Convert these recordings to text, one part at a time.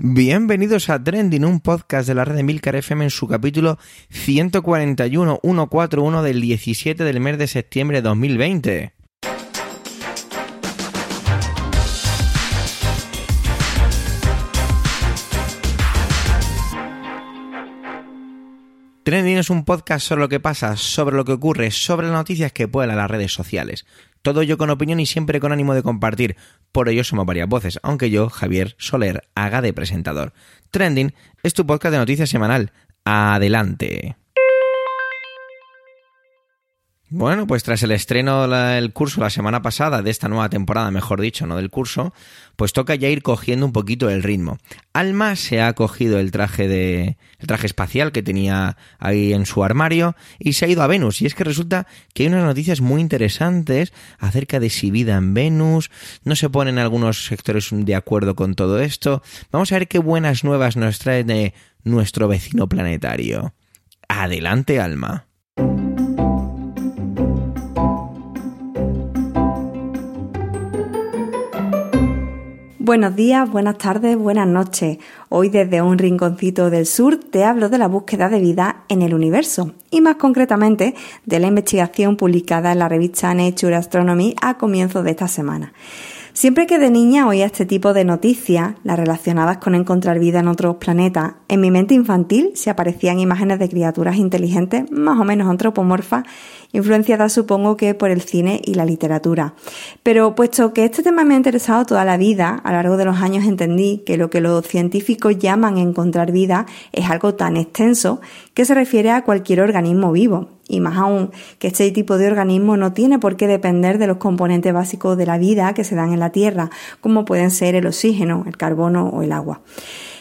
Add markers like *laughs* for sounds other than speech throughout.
Bienvenidos a Trending, un podcast de la red de Milcar FM en su capítulo 141, 141 del 17 del mes de septiembre de 2020. Trending es un podcast sobre lo que pasa, sobre lo que ocurre, sobre las noticias que a las redes sociales. Todo ello con opinión y siempre con ánimo de compartir. Por ello somos varias voces, aunque yo, Javier Soler, haga de presentador. Trending es tu podcast de noticias semanal. Adelante. Bueno, pues tras el estreno del curso la semana pasada, de esta nueva temporada, mejor dicho, no del curso, pues toca ya ir cogiendo un poquito el ritmo. Alma se ha cogido el traje de el traje espacial que tenía ahí en su armario y se ha ido a Venus. Y es que resulta que hay unas noticias muy interesantes acerca de si vida en Venus, no se ponen algunos sectores de acuerdo con todo esto. Vamos a ver qué buenas nuevas nos trae de nuestro vecino planetario. Adelante, Alma. Buenos días, buenas tardes, buenas noches. Hoy desde un rinconcito del sur te hablo de la búsqueda de vida en el universo y más concretamente de la investigación publicada en la revista Nature Astronomy a comienzos de esta semana. Siempre que de niña oía este tipo de noticias, las relacionadas con encontrar vida en otros planetas, en mi mente infantil se aparecían imágenes de criaturas inteligentes más o menos antropomorfas, influenciadas supongo que por el cine y la literatura. Pero puesto que este tema me ha interesado toda la vida, a lo largo de los años entendí que lo que los científicos llaman encontrar vida es algo tan extenso que se refiere a cualquier organismo vivo y más aún que este tipo de organismo no tiene por qué depender de los componentes básicos de la vida que se dan en la Tierra, como pueden ser el oxígeno, el carbono o el agua.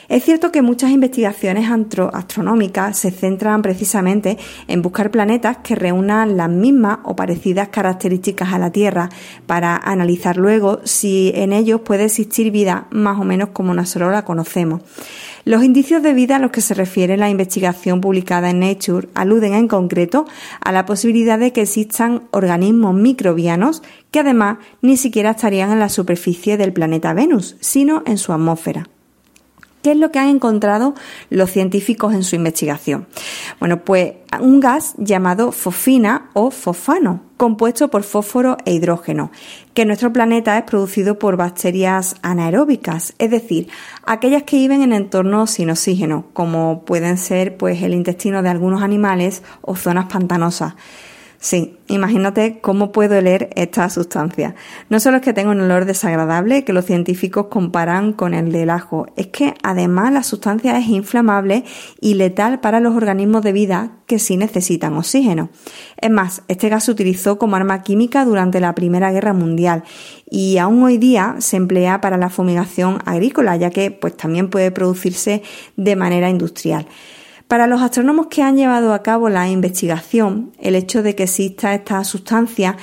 Es cierto que muchas investigaciones astronómicas se centran precisamente en buscar planetas que reúnan las mismas o parecidas características a la Tierra para analizar luego si en ellos puede existir vida más o menos como nosotros la conocemos. Los indicios de vida a los que se refiere la investigación publicada en Nature aluden en concreto a la posibilidad de que existan organismos microbianos que además ni siquiera estarían en la superficie del planeta Venus, sino en su atmósfera. ¿Qué es lo que han encontrado los científicos en su investigación? Bueno, pues un gas llamado fosfina o fosfano, compuesto por fósforo e hidrógeno, que en nuestro planeta es producido por bacterias anaeróbicas, es decir, aquellas que viven en entornos sin oxígeno, como pueden ser pues el intestino de algunos animales o zonas pantanosas. Sí, imagínate cómo puedo oler esta sustancia. No solo es que tenga un olor desagradable que los científicos comparan con el del ajo, es que además la sustancia es inflamable y letal para los organismos de vida que sí necesitan oxígeno. Es más, este gas se utilizó como arma química durante la Primera Guerra Mundial y aún hoy día se emplea para la fumigación agrícola, ya que pues también puede producirse de manera industrial. Para los astrónomos que han llevado a cabo la investigación, el hecho de que exista esta sustancia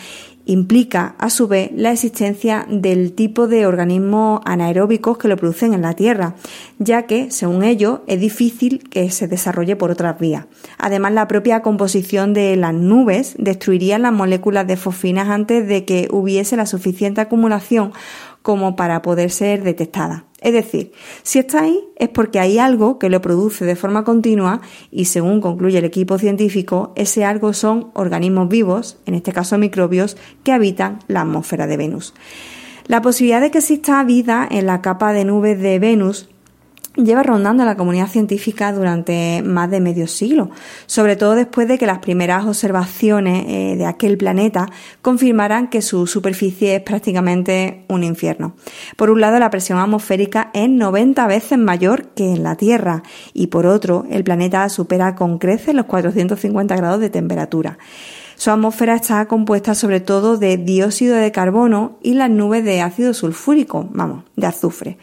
implica, a su vez, la existencia del tipo de organismos anaeróbicos que lo producen en la Tierra, ya que, según ellos, es difícil que se desarrolle por otras vías. Además, la propia composición de las nubes destruiría las moléculas de fosfinas antes de que hubiese la suficiente acumulación como para poder ser detectada. Es decir, si está ahí es porque hay algo que lo produce de forma continua y según concluye el equipo científico, ese algo son organismos vivos, en este caso microbios, que habitan la atmósfera de Venus. La posibilidad de que exista vida en la capa de nubes de Venus lleva rondando la comunidad científica durante más de medio siglo, sobre todo después de que las primeras observaciones eh, de aquel planeta confirmaran que su superficie es prácticamente un infierno. Por un lado, la presión atmosférica es 90 veces mayor que en la Tierra y por otro, el planeta supera con creces los 450 grados de temperatura. Su atmósfera está compuesta sobre todo de dióxido de carbono y las nubes de ácido sulfúrico, vamos, de azufre.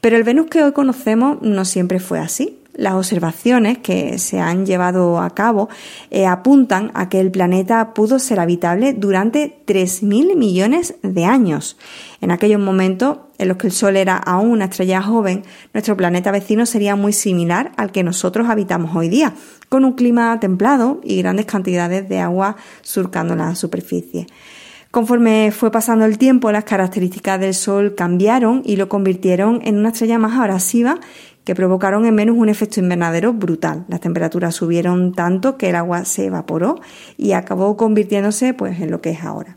Pero el Venus que hoy conocemos no siempre fue así. Las observaciones que se han llevado a cabo eh, apuntan a que el planeta pudo ser habitable durante 3.000 millones de años. En aquellos momentos en los que el Sol era aún una estrella joven, nuestro planeta vecino sería muy similar al que nosotros habitamos hoy día, con un clima templado y grandes cantidades de agua surcando la superficie. Conforme fue pasando el tiempo, las características del Sol cambiaron y lo convirtieron en una estrella más abrasiva que provocaron en Venus un efecto invernadero brutal. Las temperaturas subieron tanto que el agua se evaporó y acabó convirtiéndose pues, en lo que es ahora.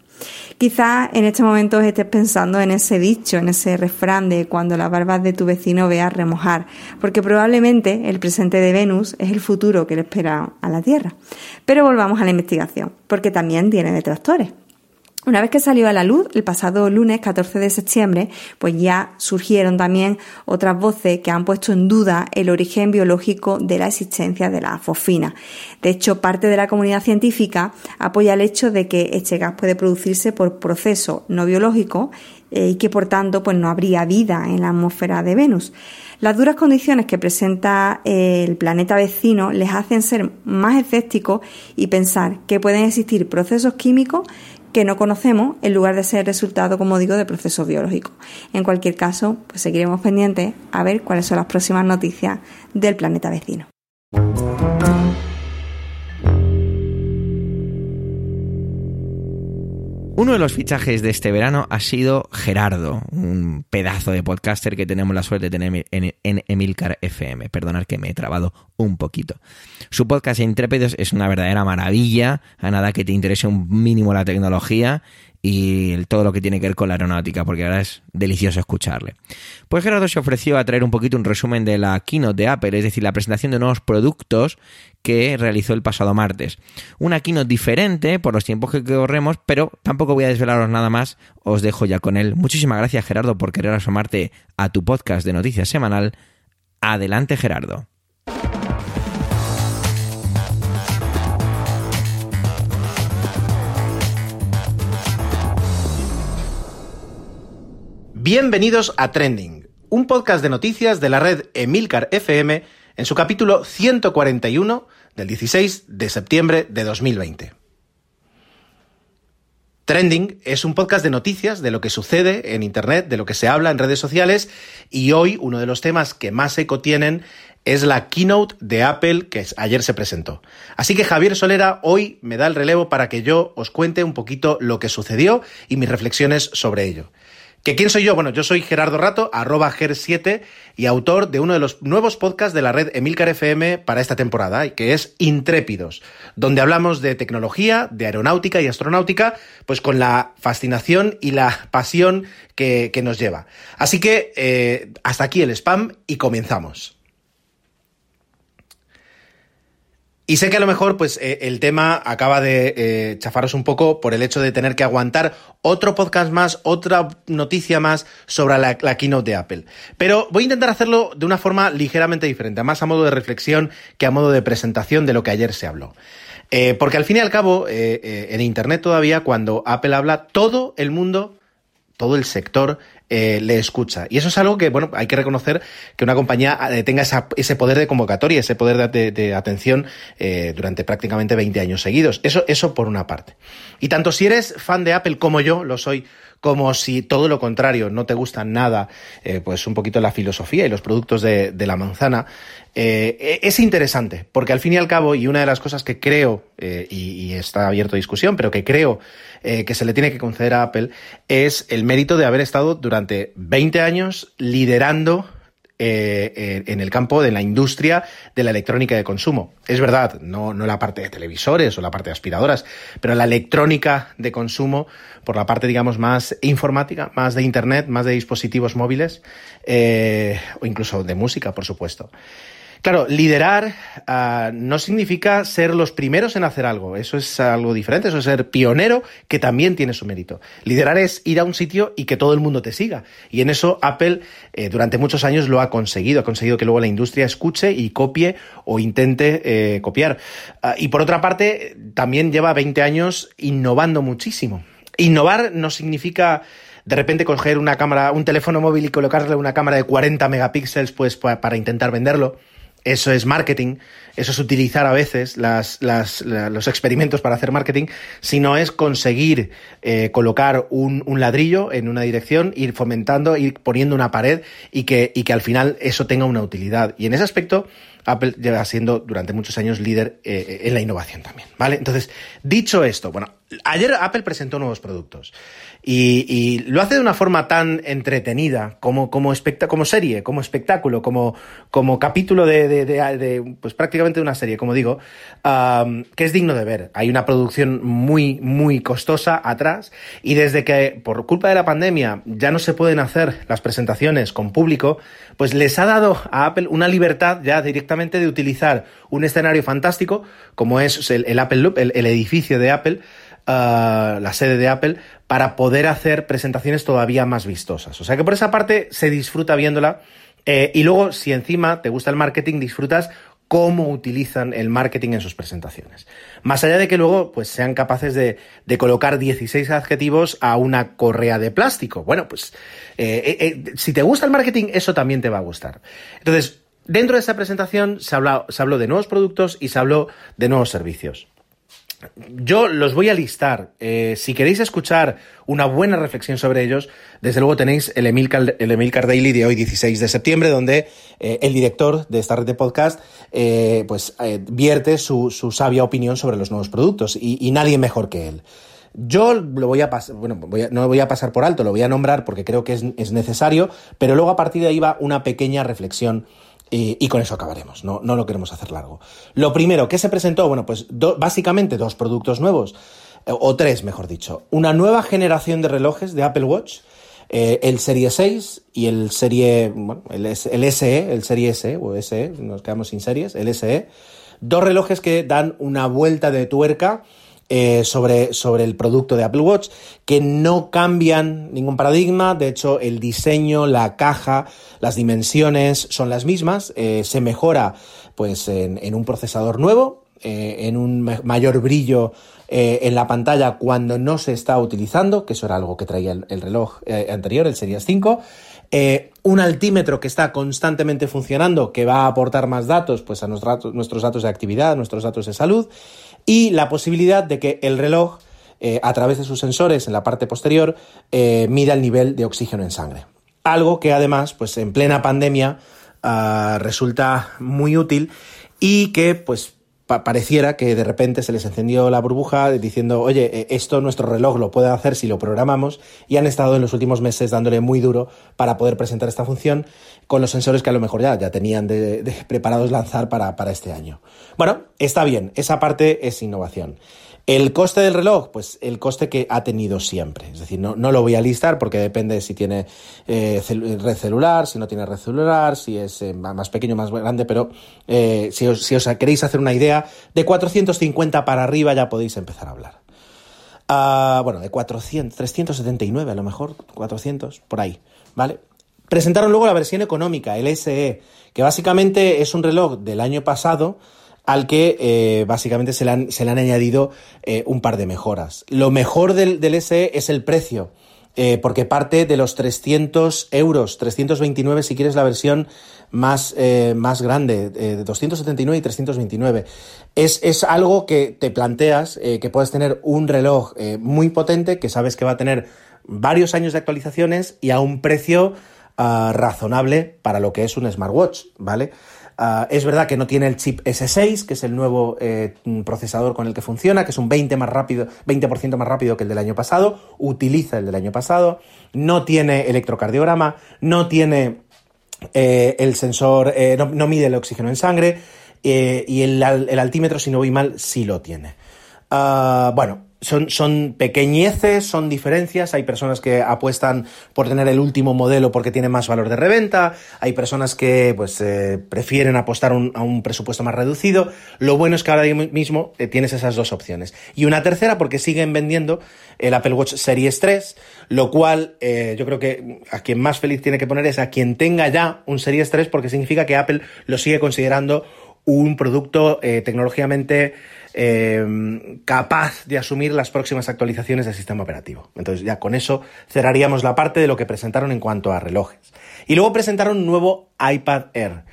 Quizás en este momento estés pensando en ese dicho, en ese refrán de cuando las barbas de tu vecino veas remojar, porque probablemente el presente de Venus es el futuro que le espera a la Tierra. Pero volvamos a la investigación, porque también tiene detractores. Una vez que salió a la luz, el pasado lunes 14 de septiembre, pues ya surgieron también otras voces que han puesto en duda el origen biológico de la existencia de la fosfina. De hecho, parte de la comunidad científica apoya el hecho de que este gas puede producirse por procesos no biológicos eh, y que por tanto pues no habría vida en la atmósfera de Venus. Las duras condiciones que presenta eh, el planeta vecino les hacen ser más escépticos y pensar que pueden existir procesos químicos que no conocemos en lugar de ser resultado, como digo, de procesos biológicos. En cualquier caso, pues seguiremos pendientes a ver cuáles son las próximas noticias del planeta vecino. Uno de los fichajes de este verano ha sido Gerardo, un pedazo de podcaster que tenemos la suerte de tener en, Emilcar FM. Perdonad que me he trabado un poquito. Su podcast Intrépidos es una verdadera maravilla, a nada que te interese un mínimo la tecnología y todo lo que tiene que ver con la aeronáutica, porque ahora es delicioso escucharle. Pues Gerardo se ofreció a traer un poquito un resumen de la keynote de Apple, es decir, la presentación de nuevos productos que realizó el pasado martes. Una keynote diferente por los tiempos que corremos, pero tampoco voy a desvelaros nada más, os dejo ya con él. Muchísimas gracias Gerardo por querer asomarte a tu podcast de noticias semanal. Adelante Gerardo. Bienvenidos a Trending, un podcast de noticias de la red Emilcar FM en su capítulo 141 del 16 de septiembre de 2020. Trending es un podcast de noticias de lo que sucede en Internet, de lo que se habla en redes sociales y hoy uno de los temas que más eco tienen es la keynote de Apple que ayer se presentó. Así que Javier Solera hoy me da el relevo para que yo os cuente un poquito lo que sucedió y mis reflexiones sobre ello. ¿Que quién soy yo? Bueno, yo soy Gerardo Rato, arroba ger7 y autor de uno de los nuevos podcasts de la red Emilcar FM para esta temporada, que es Intrépidos, donde hablamos de tecnología, de aeronáutica y astronáutica, pues con la fascinación y la pasión que, nos lleva. Así que eh, hasta aquí el spam y comenzamos. Y sé que a lo mejor, pues, eh, el tema acaba de eh, chafaros un poco por el hecho de tener que aguantar otro podcast más, otra noticia más sobre la, keynote de Apple. Pero voy a intentar hacerlo de una forma ligeramente diferente, más a modo de reflexión que a modo de presentación de lo que ayer se habló. Eh, porque al fin y al cabo, en Internet todavía, cuando Apple habla, todo el mundo todo el sector eh, le escucha. Y eso es algo que, bueno, hay que reconocer que una compañía eh, tenga ese poder de convocatoria, ese poder de, atención eh, durante prácticamente 20 años seguidos. Eso, eso por una parte. Y tanto si eres fan de Apple como yo lo soy, como si todo lo contrario no te gusta nada, pues un poquito la filosofía y los productos de, la manzana, es interesante, porque al fin y al cabo, y una de las cosas que creo, y, y, está abierto a discusión, pero que creo que se le tiene que conceder a Apple, es el mérito de haber estado durante 20 años liderando eh, en el campo de la industria de la electrónica de consumo. Es verdad, no, no la parte de televisores o la parte de aspiradoras, pero la electrónica de consumo por la parte, digamos, más informática, más de Internet, más de dispositivos móviles eh, o incluso de música, por supuesto. Claro, liderar ah, no significa ser los primeros en hacer algo, eso es algo diferente, eso es ser pionero que también tiene su mérito. Liderar es ir a un sitio y que todo el mundo te siga. Y en eso Apple eh, durante muchos años lo ha conseguido, ha conseguido que luego la industria escuche y copie o intente eh, copiar. Ah, y por otra parte, también lleva 20 años innovando muchísimo. Innovar no significa de repente coger una cámara, un teléfono móvil y colocarle una cámara de 40 megapíxeles pues para intentar venderlo. Eso es marketing, eso es utilizar a veces los experimentos para hacer marketing, sino es conseguir eh, colocar un, ladrillo en una dirección, ir fomentando, ir poniendo una pared y que, y que al final eso tenga una utilidad. Y en ese aspecto, Apple lleva siendo durante muchos años líder eh, en la innovación también, ¿vale? Entonces, dicho esto, bueno, Ayer Apple presentó nuevos productos y, lo hace de una forma tan entretenida como, como, como serie, como espectáculo, como, como capítulo de, pues prácticamente de una serie, como digo, que es digno de ver. Hay una producción muy, muy costosa atrás y desde que por culpa de la pandemia ya no se pueden hacer las presentaciones con público, pues les ha dado a Apple una libertad ya directamente de utilizar un escenario fantástico como es el, Apple Loop, el edificio de Apple, la sede de Apple, para poder hacer presentaciones todavía más vistosas. O sea que por esa parte se disfruta viéndola. Eh, y luego, si encima te gusta el marketing, disfrutas cómo utilizan el marketing en sus presentaciones. Más allá de que luego pues, sean capaces de, colocar 16 adjetivos a una correa de plástico. Bueno, pues eh, eh, si te gusta el marketing, eso también te va a gustar. Entonces, dentro de esa presentación se se habló de nuevos productos y se habló de nuevos servicios. Yo los voy a listar. Eh, si queréis escuchar una buena reflexión sobre ellos, desde luego tenéis el Emilcar, el Daily de hoy, 16 de septiembre, donde eh, el director de esta red de podcast eh, pues, vierte su, sabia opinión sobre los nuevos productos y, nadie mejor que él. Yo lo voy a pasar, bueno, no lo voy a pasar por alto, lo voy a nombrar porque creo que es, es necesario, pero luego a partir de ahí va una pequeña reflexión y, con eso acabaremos, no, no, lo queremos hacer largo. Lo primero, ¿qué se presentó? Bueno, pues básicamente dos productos nuevos, eh, o tres, mejor dicho. Una nueva generación de relojes de Apple Watch, eh, el Serie 6 y el Serie, bueno, el, el SE, el Serie S o SE, nos quedamos sin series, el SE. Dos relojes que dan una vuelta de tuerca eh, sobre, sobre el producto de Apple Watch, que no cambian ningún paradigma, de hecho el diseño, la caja, las dimensiones son las mismas, eh, se mejora pues en, un procesador nuevo, eh, en un mayor brillo en la pantalla cuando no se está utilizando, que eso era algo que traía el, reloj anterior, el Series 5. un altímetro que está constantemente funcionando, que va a aportar más datos pues, a nuestros datos de actividad, nuestros datos de salud y la posibilidad de que el reloj, eh, a través de sus sensores en la parte posterior, eh, mida el nivel de oxígeno en sangre. Algo que además, pues en plena pandemia, ah, resulta muy útil y que, pues, pareciera que de repente se les encendió la burbuja diciendo, oye, eh, esto nuestro reloj lo puede hacer si lo programamos y han estado en los últimos meses dándole muy duro para poder presentar esta función con los sensores que a lo mejor ya, ya tenían de, preparados lanzar para, para este año. Bueno, está bien, esa parte es innovación. El coste del reloj, pues el coste que ha tenido siempre. Es decir, no, no lo voy a listar porque depende si tiene eh, red celular, si no tiene red celular, si es eh, más pequeño, más grande, pero eh, si, os, si, os, queréis hacer una idea, de 450 para arriba ya podéis empezar a hablar. Ah, bueno, de 400, 379 a lo mejor, 400, por ahí, ¿vale? Presentaron luego la versión económica, el SE, que básicamente es un reloj del año pasado, al que eh, básicamente se le han, se le han añadido eh, un par de mejoras. Lo mejor del, del SE es el precio. Eh, porque parte de los 300 euros, 329 si quieres la versión más, más grande, de 279 y 329. Es, es algo que te planteas, que puedes tener un reloj muy potente, que sabes que va a tener varios años de actualizaciones y a un precio ah, razonable para lo que es un smartwatch, ¿vale? Ah, es verdad que no tiene el chip S6, que es el nuevo eh, procesador con el que funciona, que es un 20%, más rápido, 20 más rápido que el del año pasado, utiliza el del año pasado, no tiene electrocardiograma, no tiene eh, el sensor, eh, no, mide el oxígeno en sangre, y el, altímetro, si no voy mal, sí lo tiene. Ah, bueno, son, son, pequeñeces, son diferencias. Hay personas que apuestan por tener el último modelo porque tiene más valor de reventa. Hay personas que pues, eh, prefieren apostar a un presupuesto más reducido. Lo bueno es que ahora mismo eh, tienes esas dos opciones. Y una tercera porque siguen vendiendo el Apple Watch Series 3, lo cual eh, yo creo que a quien más feliz tiene que poner es a quien tenga ya un Series 3 porque significa que Apple lo sigue considerando un producto tecnológicamente eh, capaz de asumir las próximas actualizaciones del sistema operativo. Entonces ya con eso cerraríamos la parte de lo que presentaron en cuanto a relojes. Y luego presentaron un nuevo iPad Air.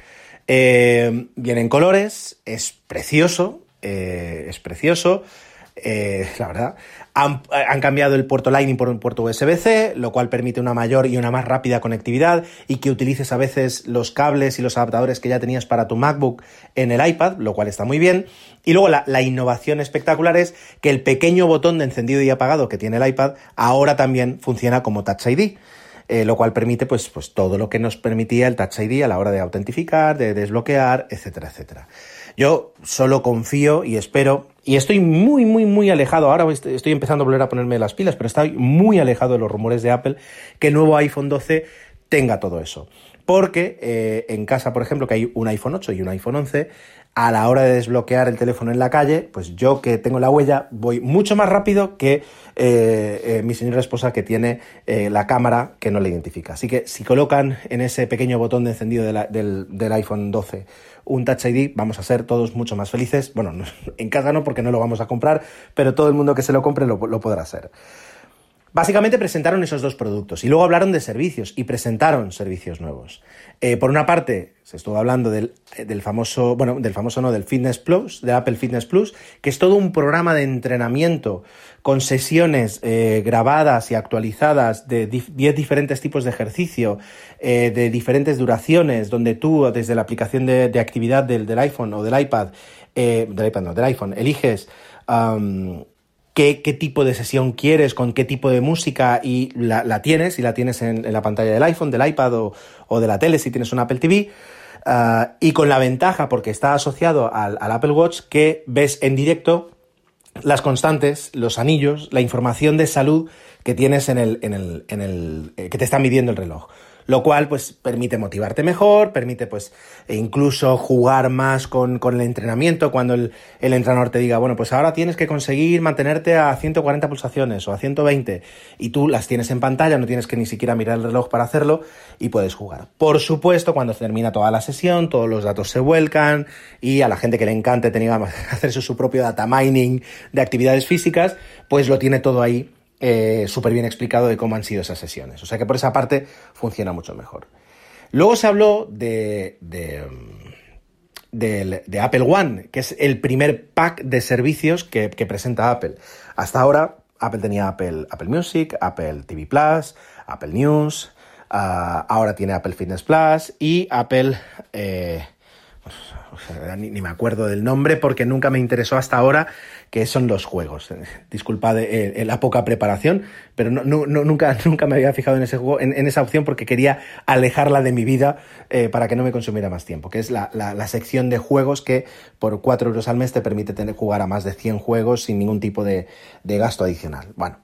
Eh, viene en colores, es precioso, eh, es precioso. Eh, la verdad. Han, han, cambiado el puerto Lightning por un puerto USB-C, lo cual permite una mayor y una más rápida conectividad y que utilices a veces los cables y los adaptadores que ya tenías para tu MacBook en el iPad, lo cual está muy bien. Y luego la, la innovación espectacular es que el pequeño botón de encendido y apagado que tiene el iPad ahora también funciona como Touch ID. Eh, lo cual permite pues, pues todo lo que nos permitía el Touch ID a la hora de autentificar, de desbloquear, etcétera, etcétera. Yo solo confío y espero, y estoy muy, muy, muy alejado, ahora estoy empezando a volver a ponerme las pilas, pero estoy muy alejado de los rumores de Apple que el nuevo iPhone 12 tenga todo eso. Porque eh, en casa, por ejemplo, que hay un iPhone 8 y un iPhone 11, a la hora de desbloquear el teléfono en la calle, pues yo que tengo la huella voy mucho más rápido que eh, eh, mi señora esposa que tiene la cámara que no le identifica. Así que si colocan en ese pequeño botón de encendido del, del, iPhone 12 un Touch ID, vamos a ser todos mucho más felices. Bueno, *laughs* en casa no porque no lo vamos a comprar, pero todo el mundo que se lo compre lo, lo podrá hacer. Básicamente presentaron esos dos productos y luego hablaron de servicios y presentaron servicios nuevos. Eh, por una parte, se estuvo hablando del, del, famoso, bueno, del famoso no, del Fitness Plus, de Apple Fitness Plus, que es todo un programa de entrenamiento con sesiones eh, grabadas y actualizadas de 10 diferentes tipos de ejercicio, eh, de diferentes duraciones, donde tú, desde la aplicación de, de actividad del, del, iPhone o del iPad, eh, del iPad no, del iPhone, eliges Qué, tipo de sesión quieres, con qué tipo de música y la, tienes, y la tienes en, la pantalla del iPhone, del iPad o, de la tele si tienes un Apple TV. Uh, y con la ventaja, porque está asociado al, al, Apple Watch, que ves en directo las constantes, los anillos, la información de salud que tienes en el, en el, en el eh, que te está midiendo el reloj lo cual pues permite motivarte mejor, permite pues e incluso jugar más con, con el entrenamiento cuando el, el, entrenador te diga, bueno, pues ahora tienes que conseguir mantenerte a 140 pulsaciones o a 120 y tú las tienes en pantalla, no tienes que ni siquiera mirar el reloj para hacerlo y puedes jugar. Por supuesto, cuando termina toda la sesión, todos los datos se vuelcan y a la gente que le encante tener, *laughs* hacerse su propio data mining de actividades físicas, pues lo tiene todo ahí eh, súper bien explicado de cómo han sido esas sesiones. O sea que por esa parte funciona mucho mejor. Luego se habló de, de, de Apple One, que es el primer pack de servicios que, presenta Apple. Hasta ahora Apple tenía Apple, Apple Music, Apple TV Plus, Apple News, uh, ahora tiene Apple Fitness Plus y Apple... Eh, ni, me acuerdo del nombre porque nunca me interesó hasta ahora, que son los juegos. Disculpad eh, la poca preparación, pero nunca, *laughs* nunca me había fijado en, ese juego, en, esa opción porque quería alejarla de mi vida eh, para que no me consumiera más tiempo, que es la, sección de juegos que por 4 euros al mes te permite tener, jugar a más de 100 juegos sin ningún tipo de, gasto adicional. Bueno,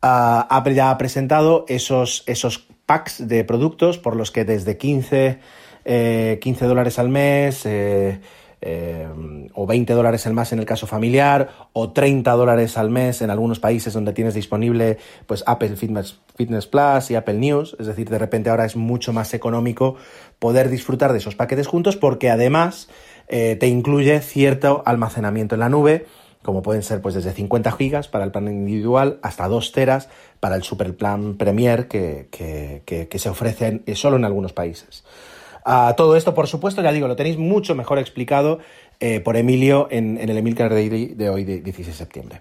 Apple ya ha presentado esos, esos packs de productos por los que desde 15 eh, 15 dólares al mes, eh, eh, o 20 dólares al mes en el caso familiar, o 30 dólares al mes en algunos países donde tienes disponible pues Apple Fitness, Plus y Apple News. Es decir, de repente ahora es mucho más económico poder disfrutar de esos paquetes juntos porque además eh, te incluye cierto almacenamiento en la nube como pueden ser pues desde 50 gigas para el plan individual hasta 2 teras para el super plan Premier que, que, que, que se ofrecen solo en algunos países. Uh, todo esto, por supuesto, ya digo, lo tenéis mucho mejor explicado eh, por Emilio en, el Emilcar Daily de hoy, de 16 de septiembre.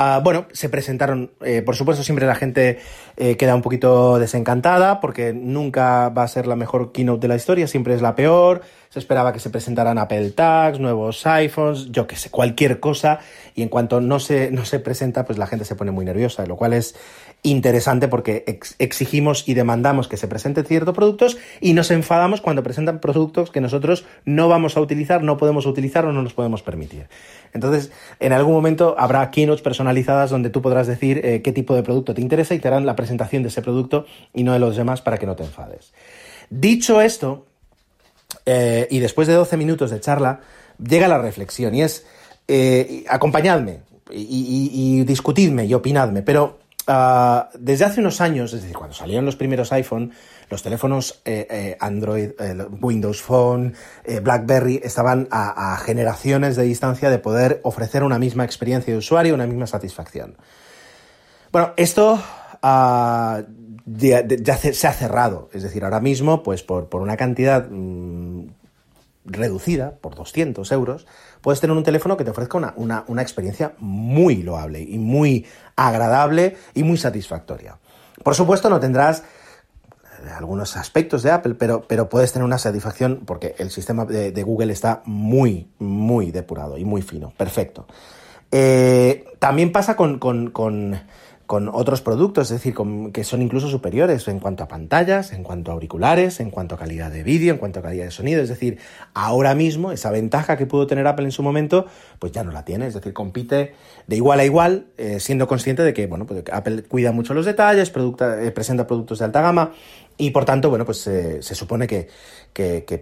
Uh, bueno, se presentaron, eh, por supuesto, siempre la gente eh, queda un poquito desencantada porque nunca va a ser la mejor keynote de la historia, siempre es la peor. Se esperaba que se presentaran Apple Tags, nuevos iPhones, yo que sé, cualquier cosa. Y en cuanto no se, no se presenta, pues la gente se pone muy nerviosa, lo cual es, interesante porque ex exigimos y demandamos que se presenten ciertos productos y nos enfadamos cuando presentan productos que nosotros no vamos a utilizar, no podemos utilizar o no nos podemos permitir. Entonces, en algún momento habrá keynotes personalizadas donde tú podrás decir eh, qué tipo de producto te interesa y te harán la presentación de ese producto y no de los demás para que no te enfades. Dicho esto, eh, y después de 12 minutos de charla, llega la reflexión y es, eh, acompañadme y discutidme y opinadme, pero Desde hace unos años, es decir, cuando salieron los primeros iPhone, los teléfonos eh, eh, Android, eh, Windows Phone, BlackBerry estaban a, generaciones de distancia de poder ofrecer una misma experiencia de usuario, una misma satisfacción. Bueno, esto uh, ya, se ha cerrado, es decir, ahora mismo, pues por, una cantidad mmm, reducida, por 200 euros, puedes tener un teléfono que te ofrezca una, una experiencia muy loable y muy agradable y muy satisfactoria. Por supuesto, no tendrás algunos aspectos de Apple, pero, pero puedes tener una satisfacción porque el sistema de, Google está muy, muy depurado y muy fino. Perfecto. Eh, también pasa con, con, otros productos, es decir, que son incluso superiores en cuanto a pantallas, en cuanto a auriculares, en cuanto a calidad de vídeo, en cuanto a calidad de sonido. Es decir, ahora mismo esa ventaja que pudo tener Apple en su momento, pues ya no la tiene. Es decir, compite de igual a igual, eh, siendo consciente de que, bueno, pues Apple cuida mucho los detalles, eh, presenta productos de alta gama y por tanto, bueno, pues eh, se supone que,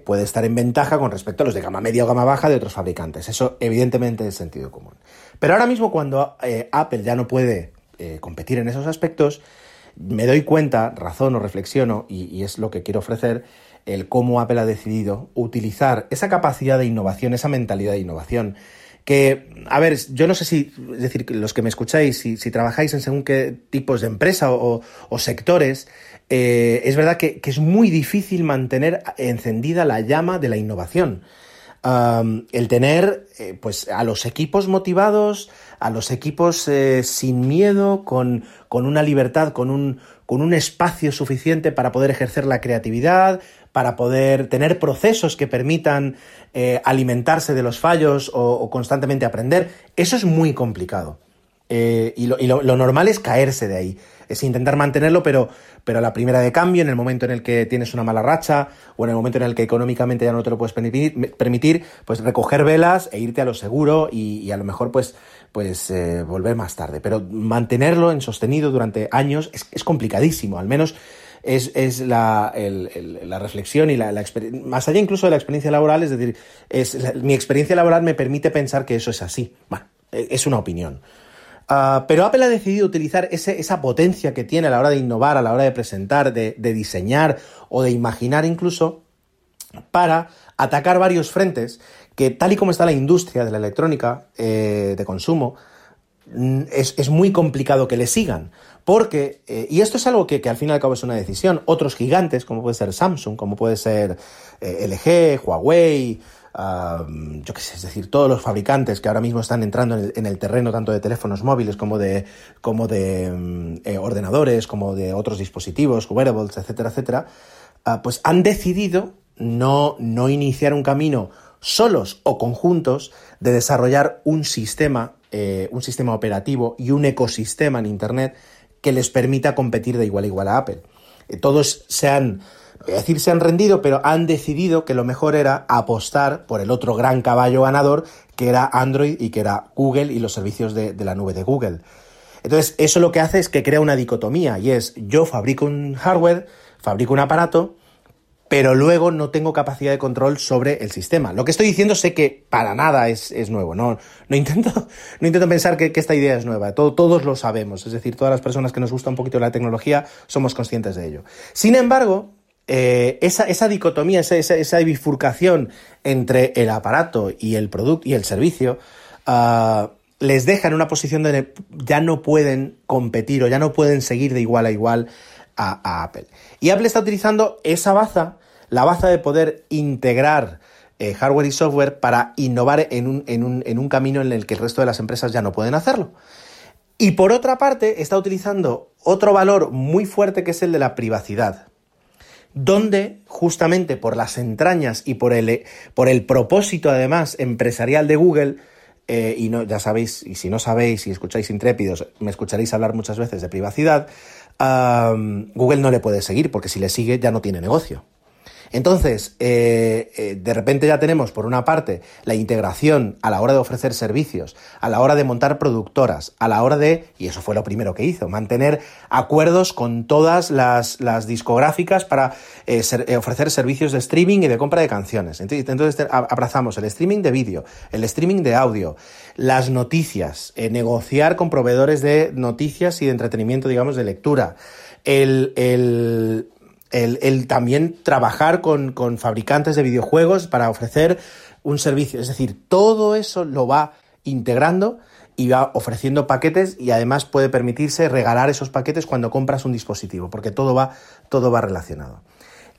puede estar en ventaja con respecto a los de gama media o gama baja de otros fabricantes. Eso evidentemente es sentido común. Pero ahora mismo cuando eh, Apple ya no puede eh, competir en esos aspectos, me doy cuenta, razono, reflexiono, y, y es lo que quiero ofrecer, el cómo Apple ha decidido utilizar esa capacidad de innovación, esa mentalidad de innovación que, a ver, yo no sé si, es decir, los que me escucháis, si, trabajáis en según qué tipos de empresa o, sectores, eh, es verdad que, es muy difícil mantener encendida la llama de la innovación. el tener eh, pues a los equipos motivados, a los equipos eh, sin miedo, con, con, una libertad, con un, con un espacio suficiente para poder ejercer la creatividad, para poder tener procesos que permitan eh, alimentarse de los fallos o, constantemente aprender, eso es muy complicado. Eh, y, lo, normal es caerse de ahí, es intentar mantenerlo, pero, pero a la primera de cambio, en el momento en el que tienes una mala racha o en el momento en el que económicamente ya no te lo puedes permitir, pues recoger velas e irte a lo seguro y, a lo mejor pues, pues eh, volver más tarde. Pero mantenerlo en sostenido durante años es, es complicadísimo, al menos es, la, reflexión y la, experiencia, más allá incluso de la experiencia laboral, es decir, es, mi experiencia laboral me permite pensar que eso es así. Bueno, e, es una opinión. Ah, pero Apple ha decidido utilizar esa potencia que tiene a la hora de innovar, a la hora de presentar, de, diseñar o de imaginar incluso, para atacar varios frentes que tal y como está la industria de la electrónica eh, de consumo, mm, es, muy complicado que le sigan. Porque, eh, y esto es algo que, al fin y al cabo es una decisión, otros gigantes, como puede ser Samsung, como puede ser eh, LG, Huawei, yo qué sé, es decir, todos los fabricantes que ahora mismo están entrando en el, terreno tanto de teléfonos móviles como de, como de mm, ordenadores, como de otros dispositivos, wearables, etcétera, etcétera, ah, pues han decidido no, no iniciar un camino solos o conjuntos de desarrollar un sistema, un sistema operativo y un ecosistema en Internet que les permita competir de igual a igual a Apple. Eh, todos se han, a decir se han rendido, pero han decidido que lo mejor era apostar por el otro gran caballo ganador, que era Android y que era Google y los servicios de, de la nube de Google. Entonces, eso lo que hace es que crea una dicotomía, y es yo fabrico un hardware, fabrico un aparato, pero luego no tengo capacidad de control sobre el sistema. Lo que estoy diciendo sé que para nada es, nuevo, no, no, intento, *laughs* no intento pensar que, esta idea es nueva, todos lo sabemos, es decir, todas las personas que nos gusta un poquito la tecnología somos conscientes de ello. Sin embargo, eh, esa, dicotomía, esa, bifurcación entre el aparato y el producto y el servicio, ah, les deja en una posición donde ya no pueden competir o ya no pueden seguir de igual a igual a, Apple. Y Apple está utilizando esa baza, la baza de poder integrar eh, hardware y software para innovar en un, en, un, en un camino en el que el resto de las empresas ya no pueden hacerlo. Y por otra parte, está utilizando otro valor muy fuerte que es el de la privacidad donde justamente por las entrañas y por el, por el propósito además empresarial de Google, eh, y no, ya sabéis, y si no sabéis y escucháis intrépidos, me escucharéis hablar muchas veces de privacidad, Google no le puede seguir porque si le sigue ya no tiene negocio. Entonces, eh, eh, de repente ya tenemos, por una parte, la integración a la hora de ofrecer servicios, a la hora de montar productoras, a la hora de, y eso fue lo primero que hizo, mantener acuerdos con todas las, discográficas para eh, ofrecer servicios de streaming y de compra de canciones. Entonces, abrazamos el streaming de vídeo, el streaming de audio, las noticias, negociar con proveedores de noticias y de entretenimiento, digamos, de lectura. el, el, también trabajar con, fabricantes de videojuegos para ofrecer un servicio. Es decir, todo eso lo va integrando y va ofreciendo paquetes y además puede permitirse regalar esos paquetes cuando compras un dispositivo, porque todo va, todo va relacionado.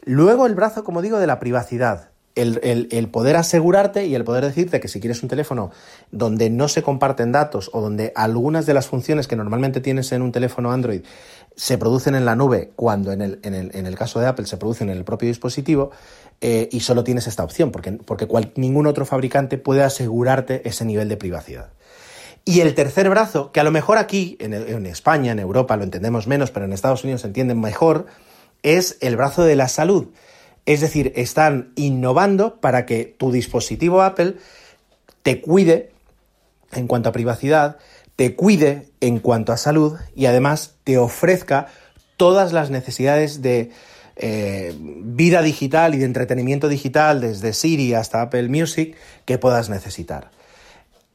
Luego el brazo, como digo, de la privacidad. el, poder asegurarte y el poder decirte que si quieres un teléfono donde no se comparten datos o donde algunas de las funciones que normalmente tienes en un teléfono Android se producen en la nube, cuando en el, en el, en el caso de Apple se producen en el propio dispositivo, eh, y solo tienes esta opción, porque, porque ningún otro fabricante puede asegurarte ese nivel de privacidad. Y el tercer brazo, que a lo mejor aquí, en, en España, en Europa, lo entendemos menos, pero en Estados Unidos se entienden mejor, es el brazo de la salud. Es decir, están innovando para que tu dispositivo Apple te cuide en cuanto a privacidad, te cuide en cuanto a salud y además te ofrezca todas las necesidades de eh, vida digital y de entretenimiento digital desde Siri hasta Apple Music que puedas necesitar.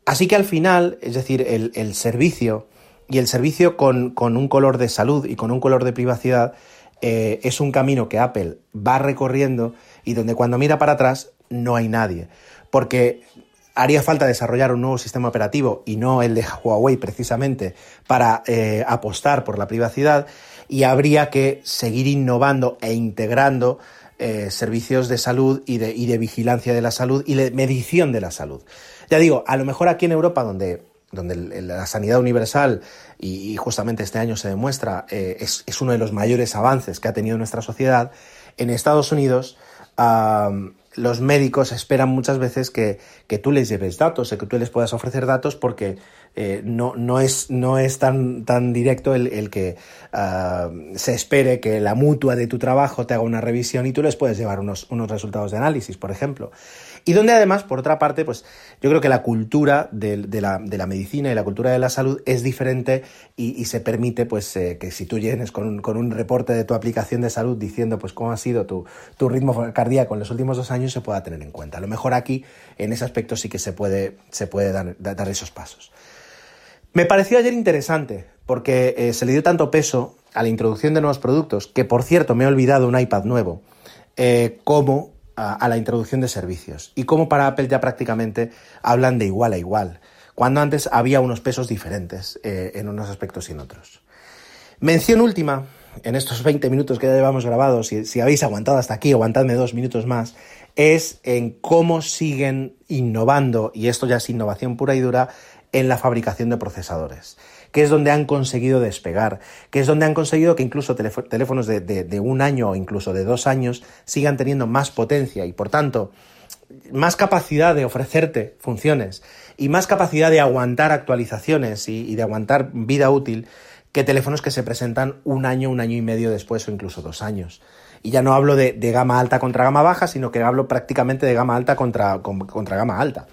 Así que al final, es decir, el, servicio y el servicio con, un color de salud y con un color de privacidad eh, es un camino que Apple va recorriendo y donde cuando mira para atrás no hay nadie. Porque haría falta desarrollar un nuevo sistema operativo y no el de Huawei precisamente para eh, apostar por la privacidad y habría que seguir innovando e integrando eh, servicios de salud y de, vigilancia de la salud y de medición de la salud. Ya digo, a lo mejor aquí en Europa, donde, donde la sanidad universal, y, justamente este año se demuestra, eh, es, uno de los mayores avances que ha tenido nuestra sociedad, en Estados Unidos los médicos esperan muchas veces que, que, tú les lleves datos, que tú les puedas ofrecer datos porque eh, no, no, es, no es tan, tan directo el, el que uh, se espere que la mutua de tu trabajo te haga una revisión y tú les puedes llevar unos, unos resultados de análisis, por ejemplo. Y donde además, por otra parte, pues yo creo que la cultura de, la, medicina y la cultura de la salud es diferente y, se permite pues eh, que si tú llenes con un, reporte de tu aplicación de salud diciendo pues cómo ha sido tu, ritmo cardíaco en los últimos dos años se pueda tener en cuenta. A lo mejor aquí, en ese aspecto, sí que se puede, se puede dar, dar esos pasos. Me pareció ayer interesante porque eh, se le dio tanto peso a la introducción de nuevos productos, que por cierto me he olvidado un iPad nuevo, eh, como a, la introducción de servicios. Y como para Apple ya prácticamente hablan de igual a igual, cuando antes había unos pesos diferentes eh, en unos aspectos y en otros. Mención última, en estos 20 minutos que ya llevamos grabados, si, si habéis aguantado hasta aquí, aguantadme dos minutos más, es en cómo siguen innovando, y esto ya es innovación pura y dura, en la fabricación de procesadores que es donde han conseguido despegar, que es donde han conseguido que incluso teléfonos de, un año o incluso de dos años sigan teniendo más potencia y por tanto más capacidad de ofrecerte funciones y más capacidad de aguantar actualizaciones y, de aguantar vida útil que teléfonos que se presentan un año, un año y medio después o incluso dos años. Y ya no hablo de, gama alta contra gama baja, sino que hablo prácticamente de gama alta contra, contra gama alta.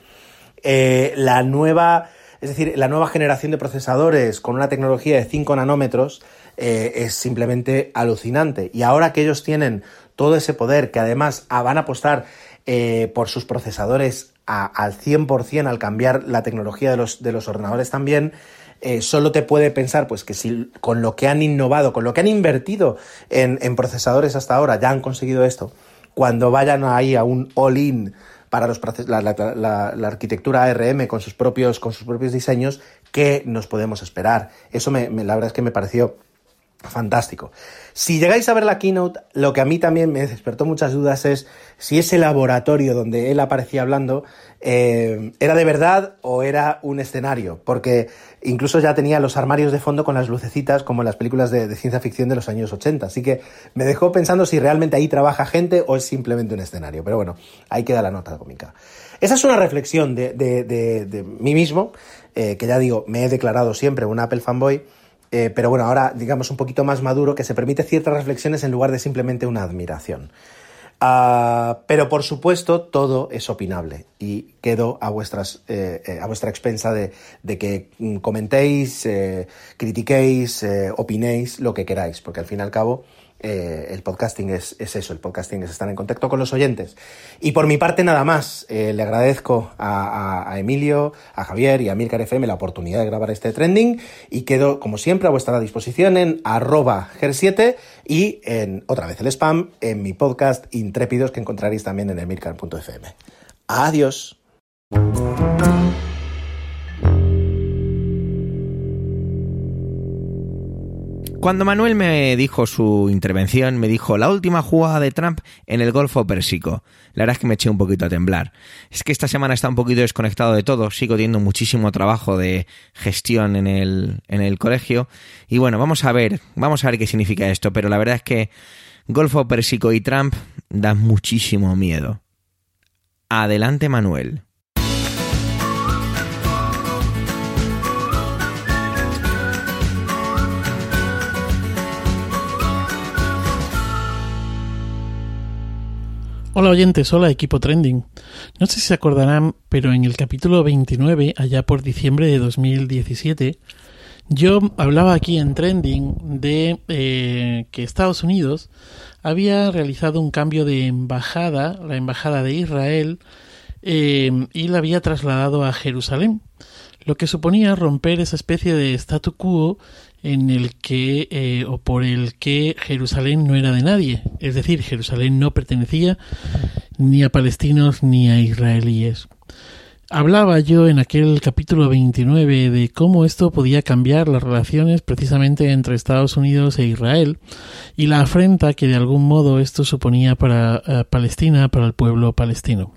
Eh, la nueva es decir, la nueva generación de procesadores con una tecnología de 5 nanómetros eh, es simplemente alucinante. Y ahora que ellos tienen todo ese poder, que además ah, van a apostar eh, por sus procesadores al 100% al cambiar la tecnología de los, de los ordenadores también, eh, solo te puede pensar pues que si con lo que han innovado, con lo que han invertido en, en procesadores hasta ahora ya han conseguido esto, cuando vayan ahí a un all-in para los, la, la, arquitectura ARM con sus, propios, con sus propios diseños, ¿qué nos podemos esperar? Eso me, la verdad es que me pareció fantástico. Si llegáis a ver la keynote, lo que a mí también me despertó muchas dudas es si ese laboratorio donde él aparecía hablando eh, era de verdad o era un escenario, porque incluso ya tenía los armarios de fondo con las lucecitas como en las películas de, ciencia ficción de los años 80, así que me dejó pensando si realmente ahí trabaja gente o es simplemente un escenario, pero bueno, ahí queda la nota cómica. Esa es una reflexión de, de, mí mismo, eh, que ya digo, me he declarado siempre un Apple fanboy, eh, pero bueno, ahora digamos un poquito más maduro, que se permite ciertas reflexiones en lugar de simplemente una admiración. Ah, pero por supuesto, todo es opinable y quedo a, vuestras, eh, eh, a vuestra expensa de, de que mm, comentéis, critiquéis, opinéis lo que queráis, porque al fin y al cabo eh, el podcasting es, eso, el podcasting es estar en contacto con los oyentes. Y por mi parte nada más, eh, le agradezco a, Emilio, a Javier y a Milcar FM la oportunidad de grabar este trending y quedo como siempre a vuestra disposición en arroba ger7 y en otra vez el spam en mi podcast Intrépidos que encontraréis también en emilcar.fm. Adiós. Cuando Manuel me dijo su intervención, me dijo la última jugada de Trump en el Golfo Pérsico. La verdad es que me eché un poquito a temblar. Es que esta semana está un poquito desconectado de todo, sigo teniendo muchísimo trabajo de gestión en el, en el colegio. Y bueno, vamos a ver, vamos a ver qué significa esto, pero la verdad es que Golfo Pérsico y Trump dan muchísimo miedo. Adelante, Manuel. Hola oyentes, hola equipo trending. No sé si se acordarán, pero en el capítulo 29, allá por diciembre de 2017, yo hablaba aquí en trending de eh, que Estados Unidos había realizado un cambio de embajada, la embajada de Israel, eh, y la había trasladado a Jerusalén, lo que suponía romper esa especie de statu quo en el que eh, o por el que Jerusalén no era de nadie, es decir, Jerusalén no pertenecía ni a palestinos ni a israelíes. Hablaba yo en aquel capítulo 29 de cómo esto podía cambiar las relaciones precisamente entre Estados Unidos e Israel y la afrenta que de algún modo esto suponía para eh, Palestina, para el pueblo palestino.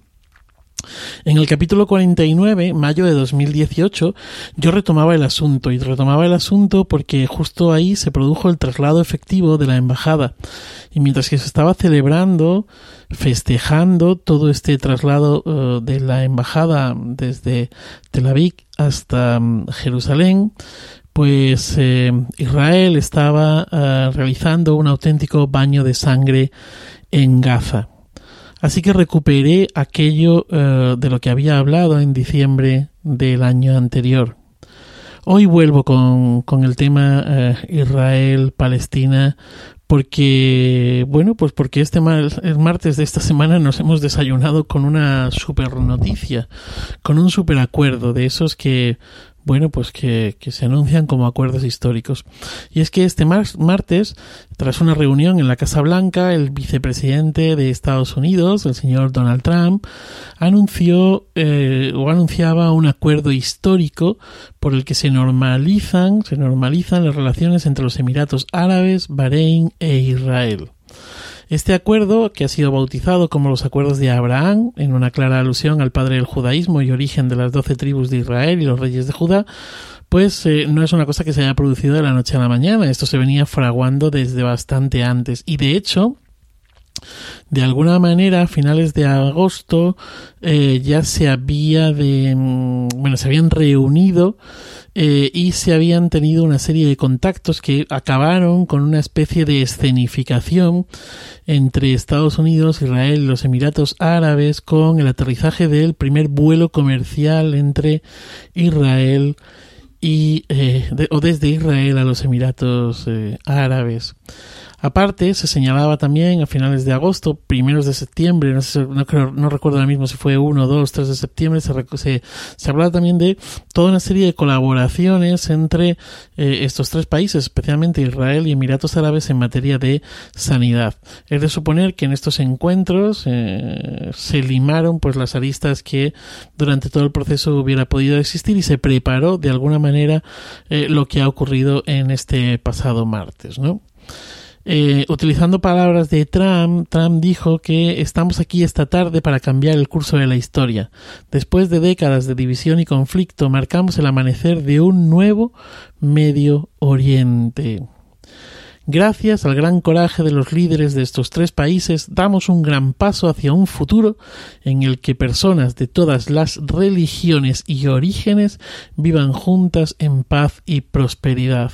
En el capítulo 49, mayo de 2018, yo retomaba el asunto y retomaba el asunto porque justo ahí se produjo el traslado efectivo de la embajada y mientras que se estaba celebrando, festejando todo este traslado eh, de la embajada desde Tel Aviv hasta mm, Jerusalén, pues eh, Israel estaba eh, realizando un auténtico baño de sangre en Gaza. Así que recuperé aquello eh, de lo que había hablado en diciembre del año anterior. Hoy vuelvo con, con el tema eh, Israel-Palestina porque, bueno, pues porque este el martes de esta semana nos hemos desayunado con una super noticia, con un super acuerdo de esos que bueno, pues que, se anuncian como acuerdos históricos. Y es que este martes, tras una reunión en la Casa Blanca, el vicepresidente de Estados Unidos, el señor Donald Trump, anunció eh, o anunciaba un acuerdo histórico por el que se normalizan, se normalizan las relaciones entre los Emiratos Árabes, Bahrein e Israel. Este acuerdo, que ha sido bautizado como los acuerdos de Abraham, en una clara alusión al padre del judaísmo y origen de las doce tribus de Israel y los reyes de Judá, pues eh, no es una cosa que se haya producido de la noche a la mañana, esto se venía fraguando desde bastante antes. Y de hecho de alguna manera a finales de agosto eh, ya se había de mm, bueno se habían reunido eh, y se habían tenido una serie de contactos que acabaron con una especie de escenificación entre Estados Unidos, Israel y los Emiratos Árabes con el aterrizaje del primer vuelo comercial entre Israel y eh, o desde Israel a los Emiratos Árabes. Aparte, se señalaba también a finales de agosto, primeros de septiembre, no, sé, no, recuerdo ahora mismo si fue 1, 2, 3 de septiembre, se, se, hablaba también de toda una serie de colaboraciones entre eh, estos tres países, especialmente Israel y Emiratos Árabes, en materia de sanidad. Es de suponer que en estos encuentros eh, se limaron pues las aristas que durante todo el proceso hubiera podido existir y se preparó de alguna manera eh, lo que ha ocurrido en este pasado martes, ¿no? Eh, utilizando palabras de Trump, Trump dijo que estamos aquí esta tarde para cambiar el curso de la historia. Después de décadas de división y conflicto, marcamos el amanecer de un nuevo Medio Oriente. Gracias al gran coraje de los líderes de estos tres países, damos un gran paso hacia un futuro en el que personas de todas las religiones y orígenes vivan juntas en paz y prosperidad.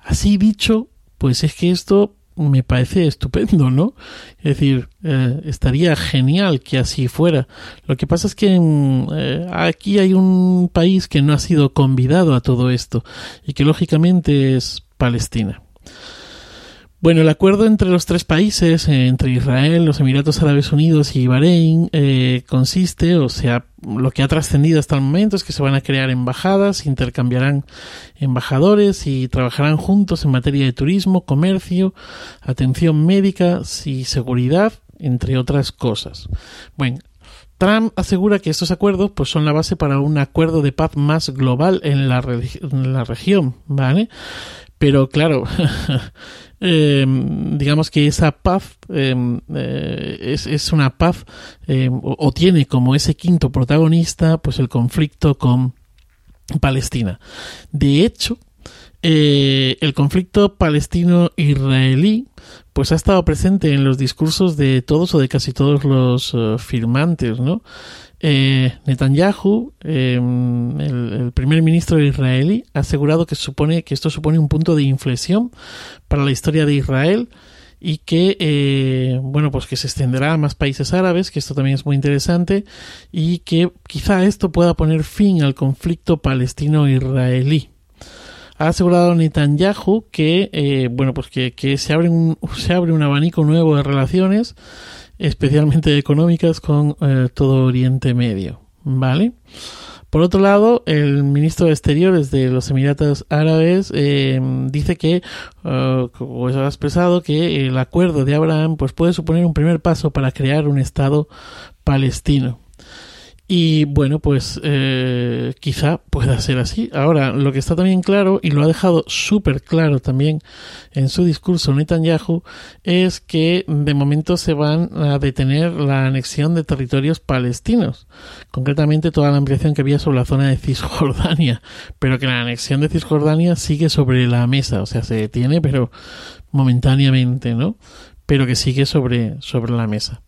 Así dicho, pues es que esto me parece estupendo, ¿no? Es decir, eh, estaría genial que así fuera. Lo que pasa es que mm, eh, aquí hay un país que no ha sido convidado a todo esto y que lógicamente es Palestina. Bueno, el acuerdo entre los tres países, eh, entre Israel, los Emiratos Árabes Unidos y Bahrein, eh, consiste, o sea, lo que ha trascendido hasta el momento es que se van a crear embajadas, intercambiarán embajadores y trabajarán juntos en materia de turismo, comercio, atención médica y seguridad, entre otras cosas. Bueno, Trump asegura que estos acuerdos pues, son la base para un acuerdo de paz más global en la, en la región, ¿vale? Pero claro, *laughs* em, digamos que esa paz em, eh, es, es, una paz em, o, o, tiene como ese quinto protagonista pues el conflicto con Palestina. De hecho, eh, el conflicto palestino-israelí pues ha estado presente en los discursos de todos o de casi todos los uh, firmantes, ¿no? Eh, Netanyahu, eh, el, primer ministro israelí, ha asegurado que, supone, que esto supone un punto de inflexión para la historia de Israel y que eh, bueno pues que se extenderá a más países árabes que esto también es muy interesante y que quizá esto pueda poner fin al conflicto palestino-israelí. Ha asegurado Netanyahu que eh, bueno pues que, que, se abre un se abre un abanico nuevo de relaciones especialmente económicas con eh, todo Oriente Medio vale por otro lado, el ministro de Exteriores de los Emiratos Árabes eh, dice que, como ha expresado, que el acuerdo de Abraham pues, puede suponer un primer paso para crear un Estado palestino. Y bueno, pues eh, quizá pueda ser así. Ahora, lo que está también claro, y lo ha dejado súper claro también en su discurso Netanyahu, es que de momento se van a detener la anexión de territorios palestinos. Concretamente toda la ampliación que había sobre la zona de Cisjordania. Pero que la anexión de Cisjordania sigue sobre la mesa. O sea, se detiene, pero momentáneamente, ¿no? Pero que sigue sobre, sobre la mesa.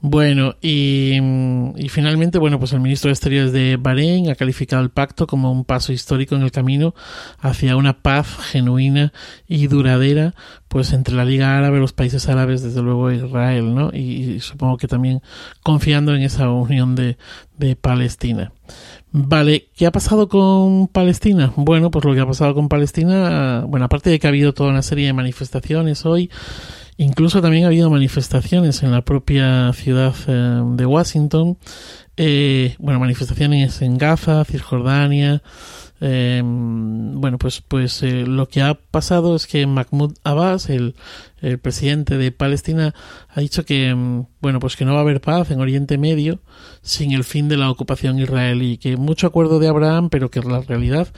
Bueno, y, y, finalmente, bueno, pues el ministro de Exteriores de Bahrein ha calificado el pacto como un paso histórico en el camino hacia una paz genuina y duradera, pues entre la Liga Árabe, los países árabes, desde luego Israel, ¿no? Y, y supongo que también confiando en esa unión de, de Palestina. Vale, ¿qué ha pasado con Palestina? Bueno, pues lo que ha pasado con Palestina, bueno, aparte de que ha habido toda una serie de manifestaciones hoy, Incluso también ha habido manifestaciones en la propia ciudad eh, de Washington. Eh, bueno, manifestaciones en Gaza, Cisjordania. Eh, bueno, pues, pues eh, lo que ha pasado es que Mahmoud Abbas, el, el, presidente de Palestina, ha dicho que, bueno, pues que no va a haber paz en Oriente Medio sin el fin de la ocupación israelí. Que mucho acuerdo de Abraham, pero que la realidad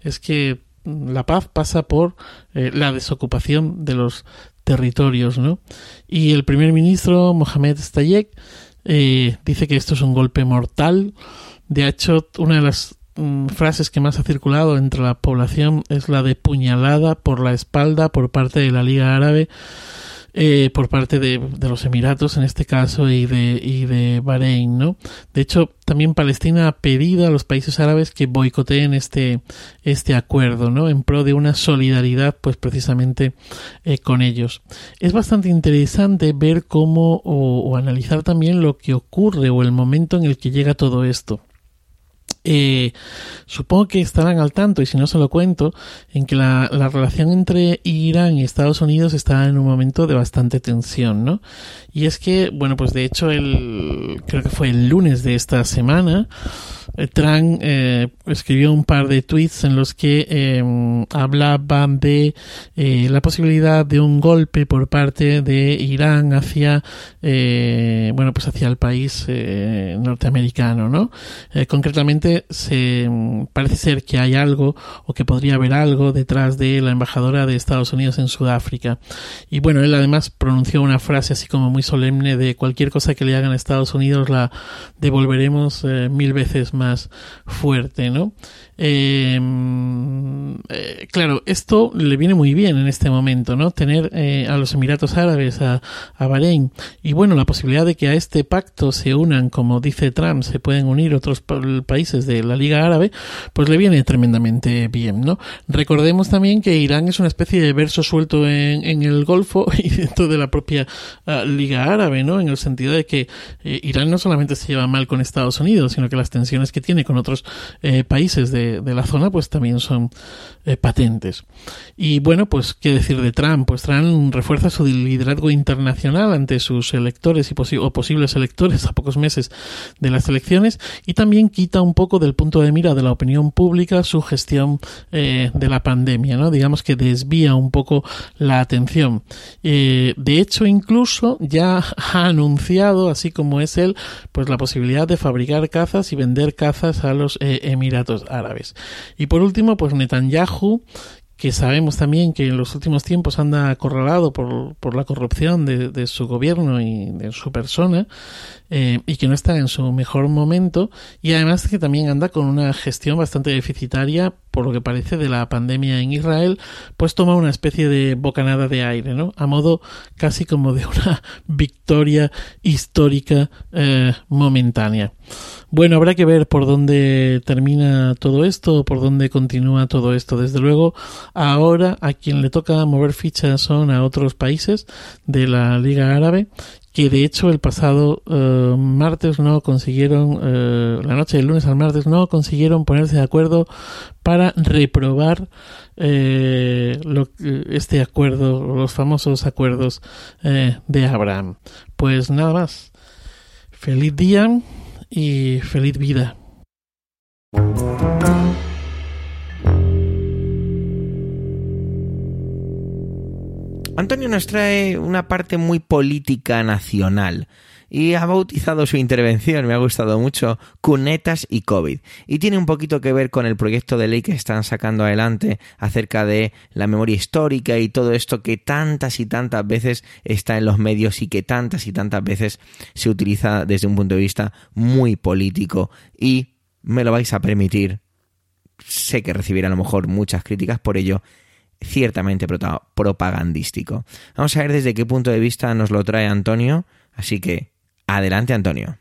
es que la paz pasa por eh, la desocupación de los territorios, ¿no? Y el primer ministro Mohamed Stayek eh, dice que esto es un golpe mortal. De hecho, una de las mm, frases que más ha circulado entre la población es la de puñalada por la espalda por parte de la Liga Árabe eh, por parte de, los Emiratos en este caso y de, y de Bahrein, ¿no? De hecho, también Palestina ha pedido a los países árabes que boicoteen este, este acuerdo, ¿no? En pro de una solidaridad, pues precisamente eh, con ellos. Es bastante interesante ver cómo o analizar también lo que ocurre o el momento en el que llega todo esto. Eh, supongo que estarán al tanto, y si no se lo cuento, en que la, la, relación entre Irán y Estados Unidos está en un momento de bastante tensión, ¿no? Y es que, bueno, pues de hecho, el, creo que fue el lunes de esta semana, Trump eh, escribió un par de tweets en los que eh, hablaban de eh, la posibilidad de un golpe por parte de Irán hacia eh, bueno pues hacia el país eh, norteamericano no concretamente se parece ser que hay algo o que podría haber algo detrás de la embajadora de Estados Unidos en Sudáfrica. Y bueno él además pronunció una frase así como muy solemne de cualquier cosa que le hagan a Estados Unidos la devolveremos mil veces más más fuerte, ¿no? Eh, eh, claro, esto le viene muy bien en este momento, ¿no? Tener eh, a los Emiratos Árabes, a, a, Bahrein, y bueno, la posibilidad de que a este pacto se unan, como dice Trump, se pueden unir otros países de la Liga Árabe, pues le viene tremendamente bien, ¿no? Recordemos también que Irán es una especie de verso suelto en, en el Golfo *laughs* y dentro de la propia uh, Liga Árabe, ¿no? En el sentido de que eh, Irán no solamente se lleva mal con Estados Unidos, sino que las tensiones que tiene con otros eh, países de de, la zona pues también son eh, patentes. Y bueno, pues qué decir de Trump, pues Trump refuerza su liderazgo internacional ante sus electores y posi o posibles electores a pocos meses de las elecciones y también quita un poco del punto de mira de la opinión pública su gestión eh, de la pandemia, ¿no? Digamos que desvía un poco la atención. Eh, de hecho, incluso ya *laughs* ha anunciado, así como es él, pues la posibilidad de fabricar cazas y vender cazas a los Emiratos Árabes. Y por último, pues Netanyahu que sabemos también que en los últimos tiempos anda acorralado por, por la corrupción de, su gobierno y de su persona, eh, y que no está en su mejor momento, y además que también anda con una gestión bastante deficitaria, por lo que parece, de la pandemia en Israel, pues toma una especie de bocanada de aire, ¿no? A modo casi como de una *laughs* victoria histórica eh, momentánea. Bueno, habrá que ver por dónde termina todo esto, por dónde continúa todo esto. Desde luego, ahora a quien le toca mover fichas son a otros países de la Liga Árabe que de hecho el pasado uh, martes no consiguieron, uh, la noche del lunes al martes no consiguieron ponerse de acuerdo para reprobar eh, lo, este acuerdo, los famosos acuerdos eh, de Abraham. Pues nada más. Feliz día y feliz vida. Antonio nos trae una parte muy política nacional y ha bautizado su intervención, me ha gustado mucho, Cunetas y COVID. Y tiene un poquito que ver con el proyecto de ley que están sacando adelante acerca de la memoria histórica y todo esto que tantas y tantas veces está en los medios y que tantas y tantas veces se utiliza desde un punto de vista muy político. Y me lo vais a permitir, sé que recibirá a lo mejor muchas críticas por ello, ciertamente propagandístico. Vamos a ver desde qué punto de vista nos lo trae Antonio, así que adelante Antonio.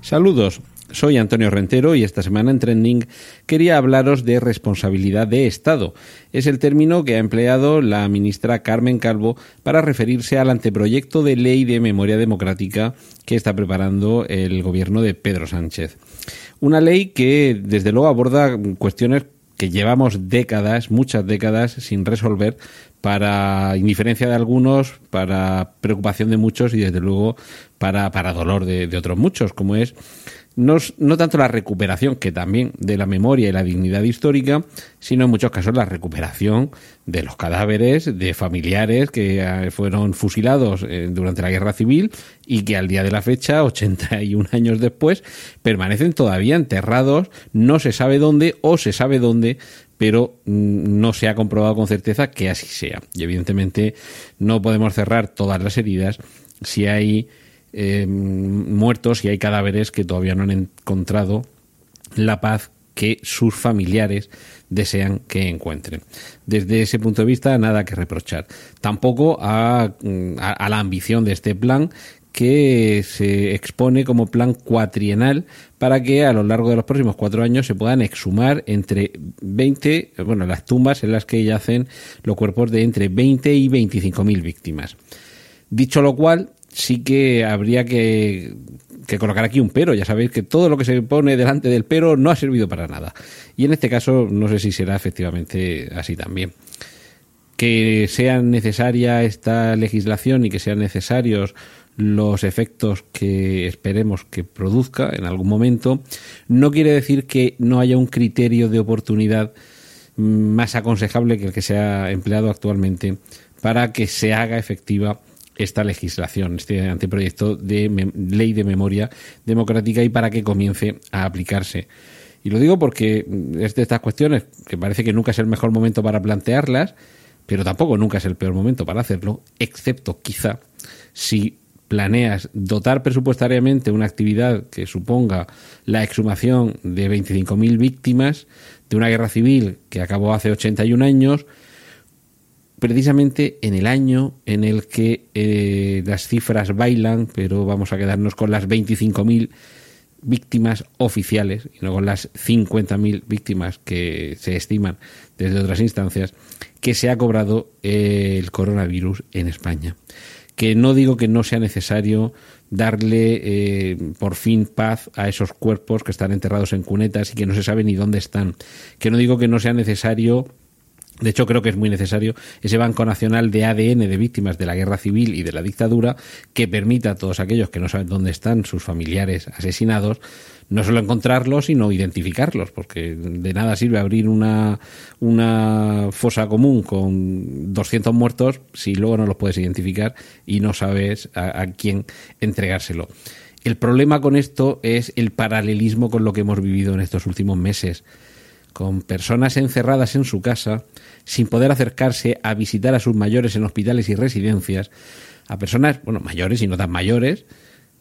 Saludos, soy Antonio Rentero y esta semana en Trending quería hablaros de responsabilidad de Estado. Es el término que ha empleado la ministra Carmen Calvo para referirse al anteproyecto de ley de memoria democrática que está preparando el gobierno de Pedro Sánchez. Una ley que desde luego aborda cuestiones que llevamos décadas, muchas décadas, sin resolver, para indiferencia de algunos, para preocupación de muchos y desde luego para, para dolor de, de otros muchos, como es no, no, tanto la recuperación, que también de la memoria y la dignidad histórica, sino en muchos casos la recuperación de los cadáveres de familiares que eh, fueron fusilados eh, durante la guerra civil y que al día de la fecha, *laughs* 81 años después, permanecen todavía enterrados, no se sabe dónde o se sabe dónde, pero mm, no se ha comprobado con certeza que así sea. Y evidentemente no podemos cerrar todas las heridas si hay eh, muertos y hay cadáveres que todavía no han encontrado la paz que sus familiares desean que encuentren. Desde ese punto de vista, nada que reprochar. Tampoco a, a, a la ambición de este plan que se expone como plan cuatrienal para que a lo largo de los próximos cuatro años se puedan exhumar entre 20, bueno, las tumbas en las que yacen los cuerpos de entre 20 y 25 mil víctimas. Dicho lo cual, sí que habría que, colocar aquí un pero. Ya sabéis que todo lo que se pone delante del pero no ha servido para nada. Y en este caso no sé si será efectivamente así también. Que sea necesaria esta legislación y que sean necesarios los efectos que esperemos que produzca en algún momento, no quiere decir que no haya un criterio de oportunidad más aconsejable que el que se ha empleado actualmente para que se haga efectiva esta legislación, este anteproyecto de ley de memoria democrática y para que comience a aplicarse. Y lo digo porque es de estas cuestiones que parece que nunca es el mejor momento para plantearlas, pero tampoco nunca es el peor momento para hacerlo, excepto quizá si planeas dotar presupuestariamente una actividad que suponga la exhumación de 25.000 víctimas de una guerra civil que acabó hace 81 años, precisamente en el año en el que eh, las cifras bailan, pero vamos a quedarnos con las 25.000 víctimas oficiales y no con las 50.000 víctimas que se estiman desde otras instancias, que se ha cobrado eh, el coronavirus en España. Que no digo que no sea necesario darle eh, por fin paz a esos cuerpos que están enterrados en cunetas y que no se sabe ni dónde están. Que no digo que no sea necesario de hecho, creo que es muy necesario ese Banco Nacional de ADN de víctimas de la guerra civil y de la dictadura que permita a todos aquellos que no saben dónde están sus familiares asesinados no solo encontrarlos, sino identificarlos, porque de nada sirve abrir una, una fosa común con 200 muertos si luego no los puedes identificar y no sabes a, a quién entregárselo. El problema con esto es el paralelismo con lo que hemos vivido en estos últimos meses, con personas encerradas en su casa, sin poder acercarse a visitar a sus mayores en hospitales y residencias, a personas, bueno, mayores y no tan mayores,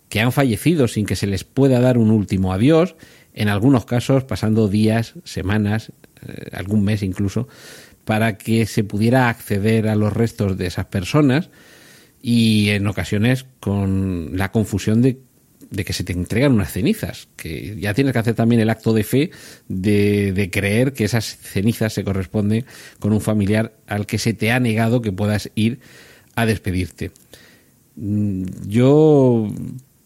que han fallecido sin que se les pueda dar un último adiós, en algunos casos pasando días, semanas, eh, algún mes incluso, para que se pudiera acceder a los restos de esas personas y en ocasiones con la confusión de, que se te entregan unas cenizas, que ya tienes que hacer también el acto de fe de, de, creer que esas cenizas se corresponden con un familiar al que se te ha negado que puedas ir a despedirte. Mm, yo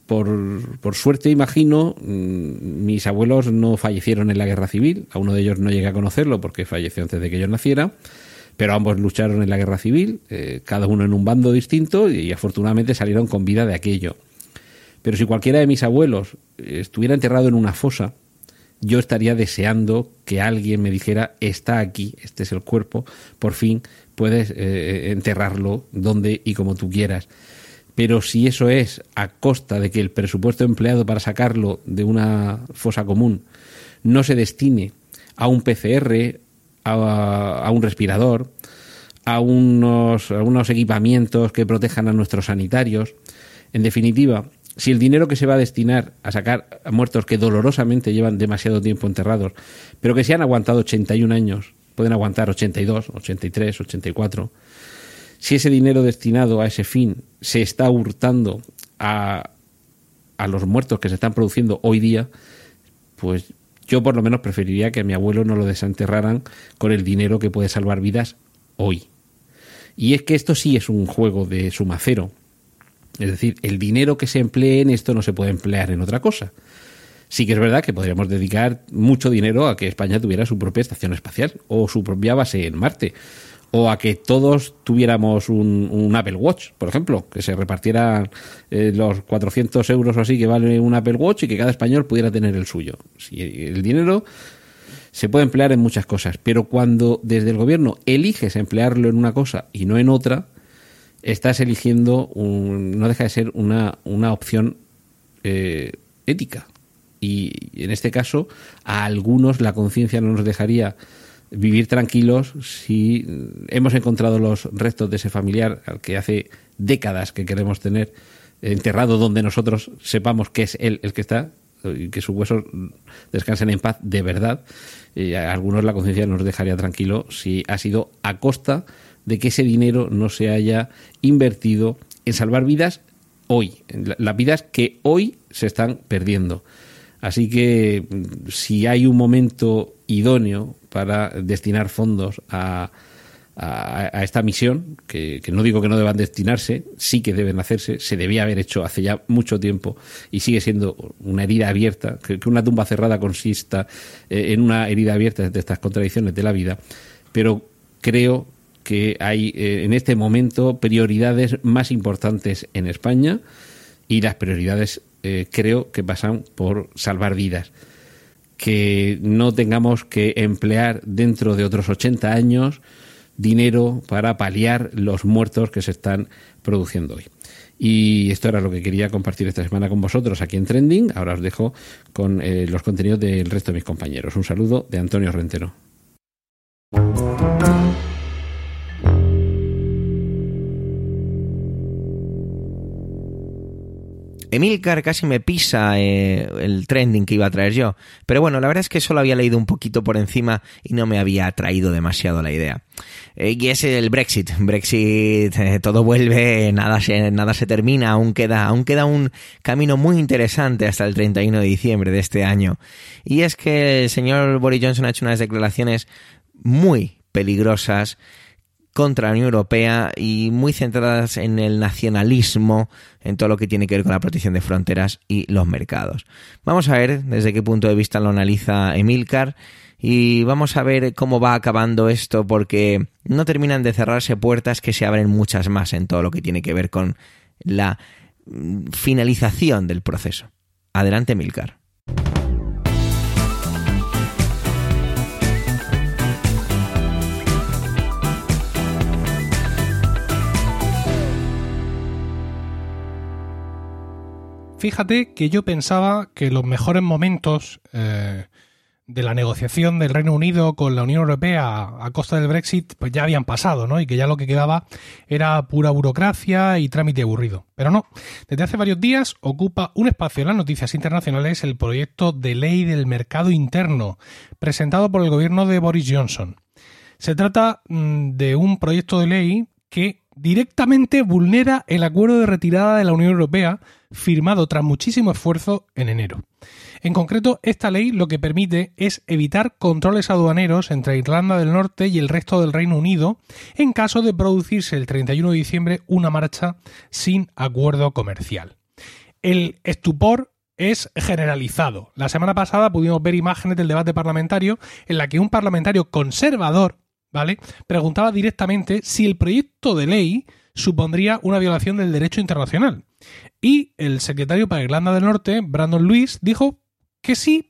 por, por, suerte, imagino, mm, mis abuelos no fallecieron en la guerra civil. A uno de ellos no llegué a conocerlo porque falleció antes de que yo naciera. Pero ambos lucharon en la guerra civil, eh, cada uno en un bando distinto, y, afortunadamente salieron con vida de aquello. Pero si cualquiera de mis abuelos estuviera enterrado en una fosa, yo estaría deseando que alguien me dijera, está aquí, este es el cuerpo, por fin puedes eh, enterrarlo donde y como tú quieras pero si eso es a costa de que el presupuesto empleado para sacarlo de una fosa común no se destine a un PCR, a, un respirador, a unos, a unos equipamientos que protejan a nuestros sanitarios, en definitiva, si el dinero que se va a destinar a sacar a muertos que dolorosamente llevan demasiado tiempo enterrados, pero que se han aguantado 81 años, pueden aguantar 82, 83, 84, si ese dinero destinado a ese fin se está hurtando a, a los muertos que se están produciendo hoy día, pues yo por lo menos preferiría que a mi abuelo no lo desenterraran con el dinero que puede salvar vidas hoy. Y es que esto sí es un juego de suma cero. Es decir, el dinero que se emplee en esto no se puede emplear en otra cosa. Sí que es verdad que podríamos dedicar mucho dinero a que España tuviera su propia estación espacial o su propia base en Marte o a que todos tuviéramos un, Apple Watch, por ejemplo, que se repartieran eh, los 400 euros o así que vale un Apple Watch y que cada español pudiera tener el suyo. Si el dinero se puede emplear en muchas cosas, pero cuando desde el gobierno eliges emplearlo en una cosa y no en otra, estás eligiendo, no deja de ser una, una opción eh, ética. Y en este caso, a algunos la conciencia no nos dejaría vivir tranquilos si hemos encontrado los restos de ese familiar al que hace décadas que queremos tener enterrado donde nosotros sepamos que es él el que está y que sus huesos descansen en paz de verdad. Y a algunos la conciencia nos dejaría tranquilo si ha sido a costa de que ese dinero no se haya invertido en salvar vidas hoy, las vidas que hoy se están perdiendo. Así que mm, si hay un momento idóneo para destinar fondos a, a, esta misión, que, no digo que no deban destinarse, sí que deben hacerse, se debía haber hecho hace ya mucho tiempo y sigue siendo una herida abierta, que, una tumba cerrada consista eh, en una herida abierta de estas contradicciones de la vida, pero creo que hay eh, en este momento prioridades más importantes en España y las prioridades eh, creo que pasan por salvar vidas que no tengamos que emplear dentro de otros 80 años dinero para paliar los muertos que se están produciendo hoy. Y esto era lo que quería compartir esta semana con vosotros aquí en Trending. Ahora os dejo con eh, los contenidos del resto de mis compañeros. Un saludo de Antonio Rentero. Emilcar casi me pisa eh, el trending que iba a traer yo. Pero bueno, la verdad es que solo había leído un poquito por encima y no me había atraído demasiado la idea. Eh, y es el Brexit. Brexit, eh, todo vuelve, nada se, nada se termina, aún queda, aún queda un camino muy interesante hasta el 31 de diciembre de este año. Y es que el señor Boris Johnson ha hecho unas declaraciones muy peligrosas contra la Unión Europea y muy centradas en el nacionalismo, en todo lo que tiene que ver con la protección de fronteras y los mercados. Vamos a ver desde qué punto de vista lo analiza Emilcar y vamos a ver cómo va acabando esto porque no terminan de cerrarse puertas que se abren muchas más en todo lo que tiene que ver con la mm, finalización del proceso. Adelante, Emilcar. Fíjate que yo pensaba que los mejores momentos eh, de la negociación del Reino Unido con la Unión Europea a costa del Brexit pues ya habían pasado, ¿no? Y que ya lo que quedaba era pura burocracia y trámite aburrido. Pero no, desde hace varios días ocupa un espacio en las noticias internacionales el proyecto de ley del mercado interno presentado por el gobierno de Boris Johnson. Se trata mm, de un proyecto de ley que directamente vulnera el acuerdo de retirada de la Unión Europea firmado tras muchísimo esfuerzo en enero. En concreto, esta ley lo que permite es evitar controles aduaneros entre Irlanda del Norte y el resto del Reino Unido en caso de producirse el 31 de diciembre una marcha sin acuerdo comercial. El estupor es generalizado. La semana pasada pudimos ver imágenes del debate parlamentario en la que un parlamentario conservador, ¿vale? preguntaba directamente si el proyecto de ley supondría una violación del derecho internacional. Y el secretario para Irlanda del Norte, Brandon Lewis, dijo que sí,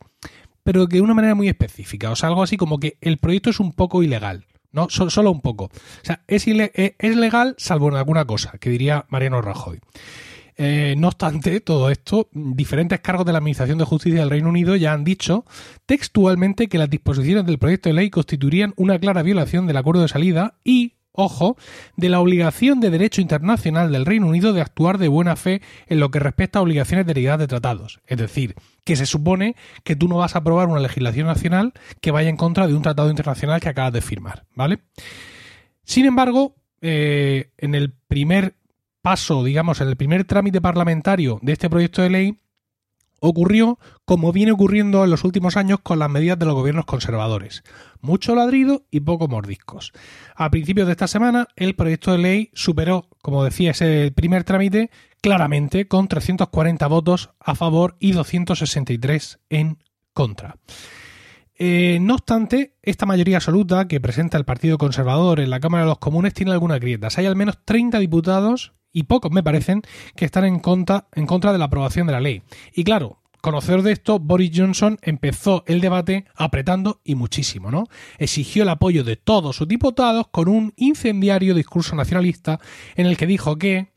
pero que de una manera muy específica. O sea, algo así como que el proyecto es un poco ilegal. No, solo un poco. O sea, es, eh, es legal salvo en alguna cosa, que diría Mariano Rajoy. Eh, no obstante, todo esto, diferentes cargos de la Administración de Justicia del Reino Unido ya han dicho textualmente que las disposiciones del proyecto de ley constituirían una clara violación del acuerdo de salida y ojo, de la obligación de derecho internacional del Reino Unido de actuar de buena fe en lo que respecta a obligaciones derivadas de tratados. Es decir, que se supone que tú no vas a aprobar una legislación nacional que vaya en contra de un tratado internacional que acabas de firmar, ¿vale? Sin embargo, eh, en el primer paso, digamos, en el primer trámite parlamentario de este proyecto de ley, ocurrió como viene ocurriendo en los últimos años con las medidas de los gobiernos conservadores. Mucho ladrido y poco mordiscos. A principios de esta semana, el proyecto de ley superó, como decía, ese primer trámite claramente con 340 votos a favor y 263 en contra. Eh, no obstante, esta mayoría absoluta que presenta el Partido Conservador en la Cámara de los Comunes tiene algunas grietas. Hay al menos 30 diputados y pocos me parecen que están en contra, en contra de la aprobación de la ley. Y claro, conocedor de esto, Boris Johnson empezó el debate apretando y muchísimo, ¿no? Exigió el apoyo de todos sus diputados con un incendiario discurso nacionalista en el que dijo que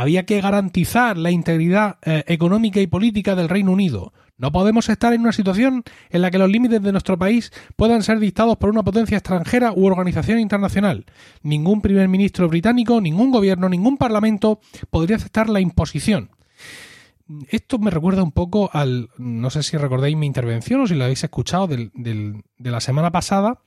había que garantizar la integridad eh, económica y política del Reino Unido, no podemos estar en una situación en la que los límites de nuestro país puedan ser dictados por una potencia extranjera u organización internacional. Ningún primer ministro británico, ningún gobierno, ningún parlamento podría aceptar la imposición. Esto me recuerda un poco al, no sé si recordáis mi intervención o si lo habéis escuchado de la semana pasada,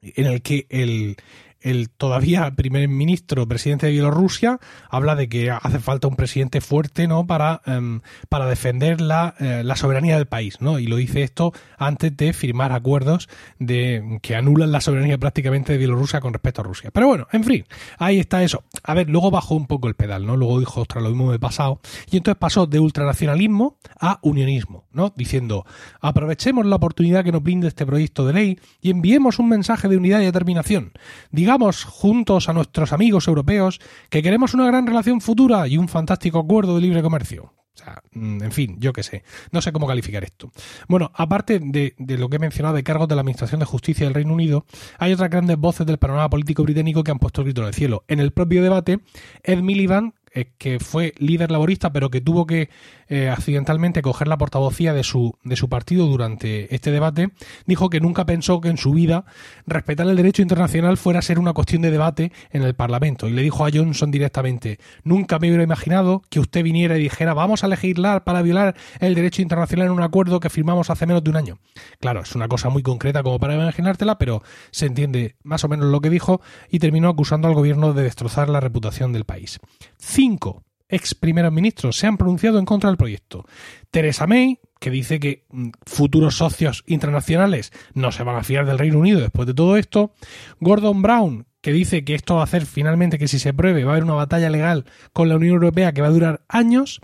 en el que el, el todavía primer ministro, presidente de Bielorrusia, habla de que hace falta un presidente fuerte, ¿no? Para, em, para defender la, eh, la, soberanía del país, ¿no? Y lo dice esto antes de firmar acuerdos de que anulan la soberanía prácticamente de Bielorrusia con respecto a Rusia. Pero bueno, en fin, ahí está eso. A ver, luego bajó un poco el pedal, ¿no? Luego dijo, ostras, lo mismo me he pasado. Y entonces pasó de ultranacionalismo a unionismo, ¿no? Diciendo, aprovechemos la oportunidad que nos brinda este proyecto de ley y enviemos un mensaje de unidad y determinación. Digamos juntos a nuestros amigos europeos que queremos una gran relación futura y un fantástico acuerdo de libre comercio. O sea, mm, en fin, yo qué sé. No sé cómo calificar esto. Bueno, aparte de, de, lo que he mencionado de cargos de la Administración de Justicia del Reino Unido, hay otras grandes voces del panorama político británico que han puesto el grito en el cielo. En el propio debate, Ed Miliband, eh, que fue líder laborista, pero que tuvo que eh, accidentalmente coger la portavocía de su, de su partido durante este debate, dijo que nunca pensó que en su vida respetar el derecho internacional fuera a ser una cuestión de debate en el Parlamento. Y le dijo a Johnson directamente, nunca me hubiera imaginado que usted viniera y dijera, vamos a legislar para violar el derecho internacional en un acuerdo que firmamos hace menos de un año. Claro, es una cosa muy concreta como para imaginártela, pero se entiende más o menos lo que dijo y terminó acusando al gobierno de destrozar la reputación del país cinco ex primeros ministros se han pronunciado en contra del proyecto. Teresa May, que dice que mm, futuros socios internacionales no se van a fiar del Reino Unido después de todo esto. Gordon Brown, que dice que esto va a hacer finalmente que si se pruebe va a haber una batalla legal con la Unión Europea que va a durar años.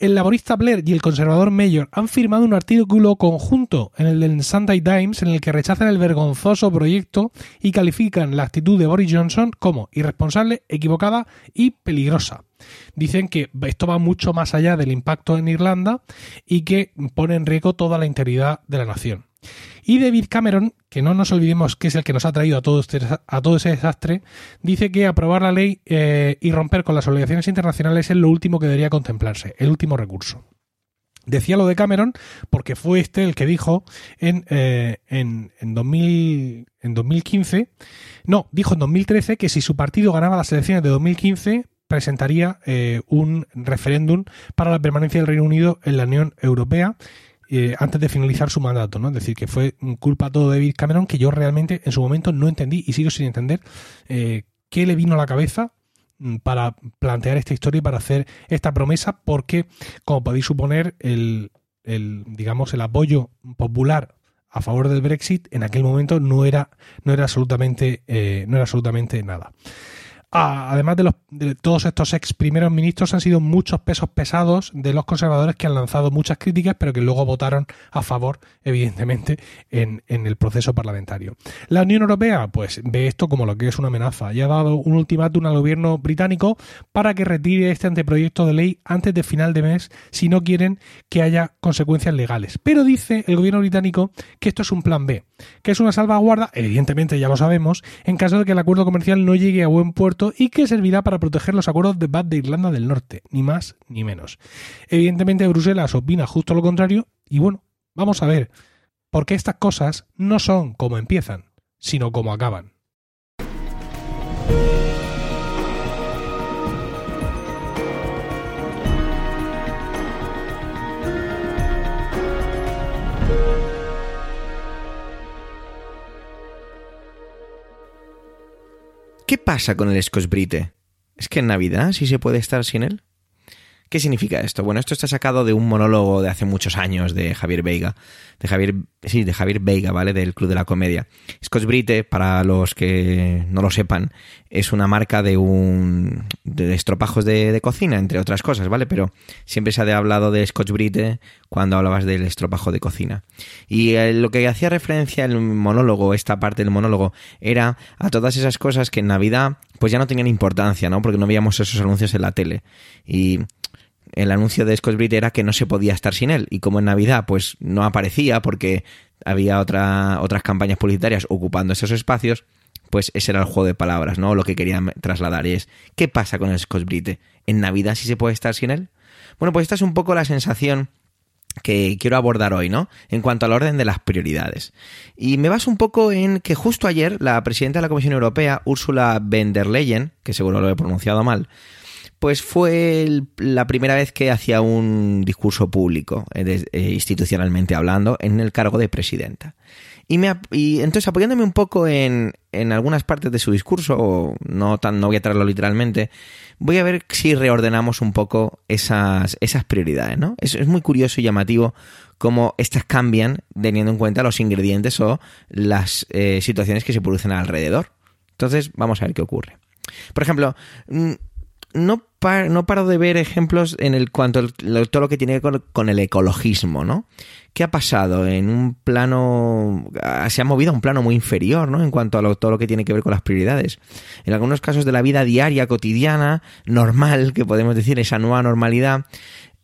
El laborista Blair y el conservador Mayor han firmado un artículo conjunto en el Sunday Times en el que rechazan el vergonzoso proyecto y califican la actitud de Boris Johnson como irresponsable, equivocada y peligrosa. Dicen que esto va mucho más allá del impacto en Irlanda y que pone en riesgo toda la integridad de la nación. Y David Cameron, que no nos olvidemos que es el que nos ha traído a todo, este, a todo ese desastre, dice que aprobar la ley eh, y romper con las obligaciones internacionales es lo último que debería contemplarse, el último recurso. Decía lo de Cameron porque fue este el que dijo en, eh, en, en, 2000, en 2015, no, dijo en 2013 que si su partido ganaba las elecciones de 2015 presentaría eh, un referéndum para la permanencia del Reino Unido en la Unión Europea eh, antes de finalizar su mandato, ¿no? Es decir, que fue culpa todo de David Cameron que yo realmente en su momento no entendí y sigo sin entender eh, qué le vino a la cabeza mm, para plantear esta historia y para hacer esta promesa, porque, como podéis suponer, el, el digamos, el apoyo popular a favor del Brexit en aquel momento no era, no era absolutamente, eh, no era absolutamente nada. Además de, los, de todos estos ex primeros ministros, han sido muchos pesos pesados de los conservadores que han lanzado muchas críticas, pero que luego votaron a favor, evidentemente, en, en, el proceso parlamentario. La Unión Europea, pues, ve esto como lo que es una amenaza y ha dado un ultimátum al gobierno británico para que retire este anteproyecto de ley antes de final de mes si no quieren que haya consecuencias legales. Pero dice el gobierno británico que esto es un plan B, que es una salvaguarda, evidentemente ya lo sabemos, en caso de que el acuerdo comercial no llegue a buen puerto y que servirá para proteger los acuerdos de paz de Irlanda del Norte, ni más ni menos. Evidentemente Bruselas opina justo lo contrario y bueno, vamos a ver, porque estas cosas no son como empiezan, sino como acaban. Pasa con el Scotch Brite? ¿Es que en Navidad sí se puede estar sin él? ¿Qué significa esto? Bueno, esto está sacado de un monólogo de hace muchos años de Javier Veiga, de Javier, sí, de Javier Veiga, ¿vale? Del Club de la Comedia. Scotch Brite, para los que no lo sepan, es una marca de un de estropajos de, de cocina, entre otras cosas, ¿vale? Pero siempre se ha hablado de Scotch Brite cuando hablabas del estropajo de cocina. Y eh, lo que hacía referencia el monólogo, esta parte del monólogo, era a todas esas cosas que en Navidad pues ya no tenían importancia, ¿no? Porque no veíamos esos anuncios en la tele. Y el anuncio de Scotch Brite era que no se podía estar sin él. Y como en Navidad, pues no aparecía porque había otra, otras campañas publicitarias ocupando esos espacios, pues ese era el juego de palabras, ¿no? Lo que querían trasladar. Y es, ¿qué pasa con el Scotch Brite? ¿En Navidad sí se puede estar sin él? Bueno, pues esta es un poco la sensación que quiero abordar hoy, ¿no? En cuanto al orden de las prioridades. Y me baso un poco en que justo ayer la presidenta de la Comisión Europea, Ursula von der Leyen, que seguro lo he pronunciado mal, pues fue la primera vez que hacía un discurso público, eh, eh, institucionalmente hablando, en el cargo de presidenta. Y, me, entonces apoyándome un poco en, en algunas partes de su discurso, no, tan, no voy a traerlo literalmente, voy a ver si reordenamos un poco esas, esas prioridades, ¿no? Es, es muy curioso y llamativo cómo estas cambian teniendo en cuenta los ingredientes o las eh, situaciones que se producen alrededor. Entonces, vamos a ver qué ocurre. Por ejemplo, no, par, no paro de ver ejemplos en el cuanto a todo lo que tiene que ver con, el ecologismo, ¿no? ¿Qué ha pasado en un plano, se ha movido a un plano muy inferior, ¿no? En cuanto a todo lo que tiene que ver con las prioridades. En algunos casos de la vida diaria, cotidiana, normal, que podemos decir, esa nueva normalidad,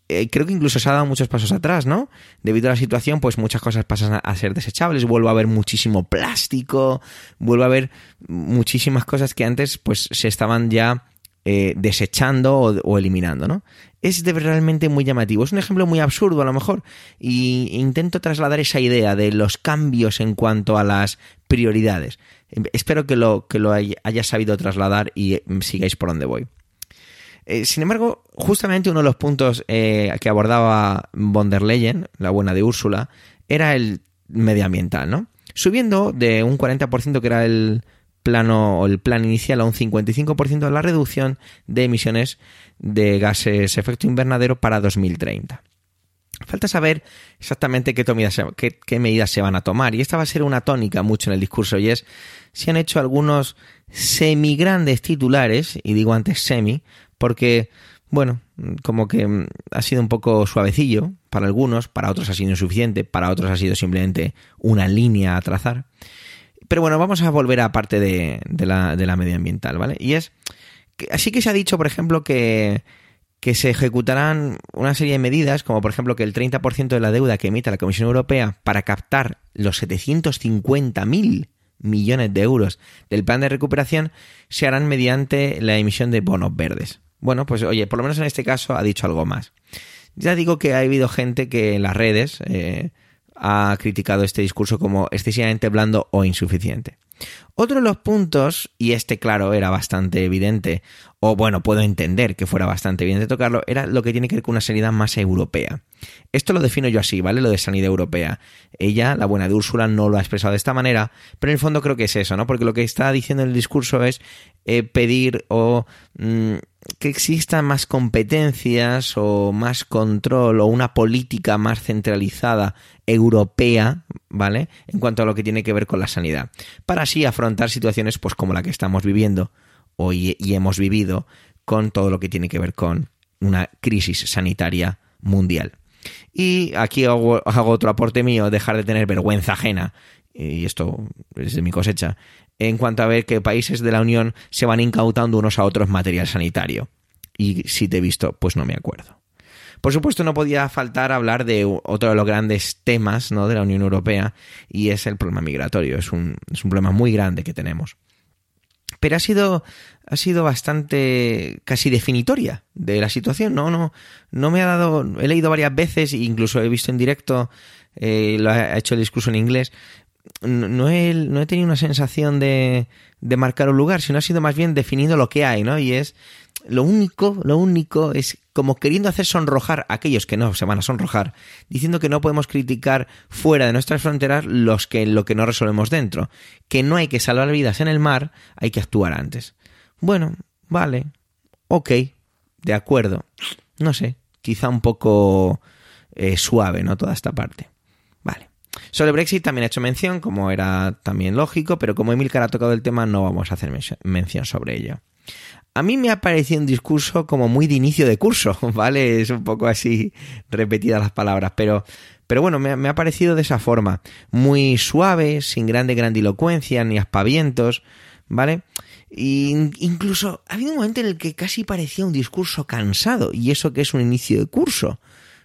eh, creo que incluso se ha dado muchos pasos atrás, ¿no? Debido a la situación, pues muchas cosas pasan a ser desechables, vuelve a haber muchísimo plástico, vuelve a haber muchísimas cosas que antes, pues se estaban ya eh, desechando o, eliminando, ¿no? Es realmente muy llamativo. Es un ejemplo muy absurdo a lo mejor. Y intento trasladar esa idea de los cambios en cuanto a las prioridades. Espero que lo, que lo haya sabido trasladar y sigáis por donde voy. Eh, sin embargo, justamente uno de los puntos eh, que abordaba von der Leyen, la buena de Úrsula, era el medioambiental, ¿no? Subiendo de un 40% que era el, plano o el plan inicial a un 55% de la reducción de emisiones de gases efecto invernadero para 2030. Falta saber exactamente qué, qué, qué, medidas se van a tomar. Y esta va a ser una tónica mucho en el discurso. Y es, se han hecho algunos semi grandes titulares, y digo antes semi, porque, bueno, como que ha sido un poco suavecillo para algunos, para otros ha sido insuficiente, para otros ha sido simplemente una línea a trazar. Pero bueno, vamos a volver a parte de, la, de la medioambiental, ¿vale? Y es. Que, así que se ha dicho, por ejemplo, que, que se ejecutarán una serie de medidas, como por ejemplo que el 30% de la deuda que emita la Comisión Europea para captar los 750.000 millones de euros del plan de recuperación se harán mediante la emisión de bonos verdes. Bueno, pues oye, por lo menos en este caso ha dicho algo más. Ya digo que ha habido gente que en las redes eh, ha criticado este discurso como excesivamente blando o insuficiente. Otro de los puntos, y este claro era bastante evidente, o bueno, puedo entender que fuera bastante evidente tocarlo, era lo que tiene que ver con una sanidad más europea. Esto lo defino yo así, ¿vale? Lo de sanidad europea. Ella, la buena de Úrsula, no lo ha expresado de esta manera, pero en el fondo creo que es eso, ¿no? Porque lo que está diciendo en el discurso es eh, pedir o... Mm, que existan más competencias o más control o una política más centralizada europea, ¿vale? En cuanto a lo que tiene que ver con la sanidad, para así afrontar situaciones pues como la que estamos viviendo hoy y hemos vivido con todo lo que tiene que ver con una crisis sanitaria mundial. Y aquí hago, hago otro aporte mío, dejar de tener vergüenza ajena y esto es de mi cosecha, en cuanto a ver que países de la Unión se van incautando unos a otros material sanitario. Y si te he visto, pues no me acuerdo. Por supuesto, no podía faltar hablar de otro de los grandes temas ¿no? de la Unión Europea y es el problema migratorio. Es un, es un problema muy grande que tenemos. Pero ha sido, ha sido bastante casi definitoria de la situación. No, no, no me ha dado. He leído varias veces, e incluso he visto en directo, eh, lo ha hecho el discurso en inglés no he, no he tenido una sensación de, de marcar un lugar, sino ha sido más bien definiendo lo que hay, ¿no? Y es lo único, lo único es como queriendo hacer sonrojar a aquellos que no se van a sonrojar, diciendo que no podemos criticar fuera de nuestras fronteras los que, lo que no resolvemos dentro, que no hay que salvar vidas en el mar, hay que actuar antes. Bueno, vale, ok, de acuerdo, no sé, quizá un poco eh, suave, ¿no? Toda esta parte. Sobre Brexit también he hecho mención, como era también lógico, pero como Emilcar ha tocado el tema, no vamos a hacer mención sobre ello. A mí me ha parecido un discurso como muy de inicio de curso, *laughs* ¿vale? Es un poco así repetidas las palabras, pero, pero bueno, me, ha parecido de esa forma. Muy suave, sin grande grandilocuencia ni aspavientos, ¿vale? E incluso ha habido un momento en el que casi parecía un discurso cansado, y eso que es un inicio de curso.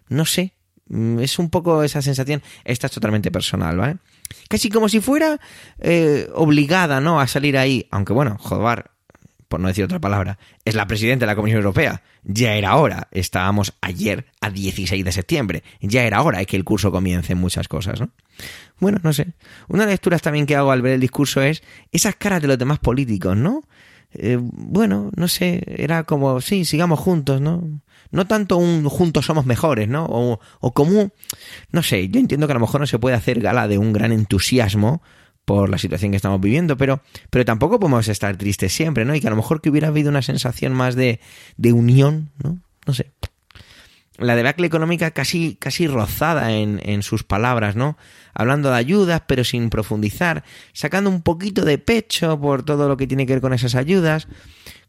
No sé, Mm, es un poco esa sensación, esta es totalmente personal, ¿vale? Casi como si fuera eh, obligada, ¿no? A salir ahí, aunque bueno, Jodovar, por no decir otra palabra, es la presidenta de la Comisión Europea. Ya era hora, estábamos ayer a 16 de septiembre, ya era hora de que el curso comience en muchas cosas, ¿no? Bueno, no sé. Una de las lecturas también que hago al ver el discurso es esas caras de los demás políticos, ¿no? Eh, bueno, no sé, era como, sí, sigamos juntos, ¿no? No tanto un juntos somos mejores, ¿no? O, o como, no sé, yo entiendo que a lo mejor no se puede hacer gala de un gran entusiasmo por la situación que estamos viviendo, pero, pero tampoco podemos estar tristes siempre, ¿no? Y que a lo mejor que hubiera habido una sensación más de, de unión, ¿no? No sé la debacle económica casi, casi rozada en, en, sus palabras, ¿no? Hablando de ayudas, pero sin profundizar, sacando un poquito de pecho por todo lo que tiene que ver con esas ayudas,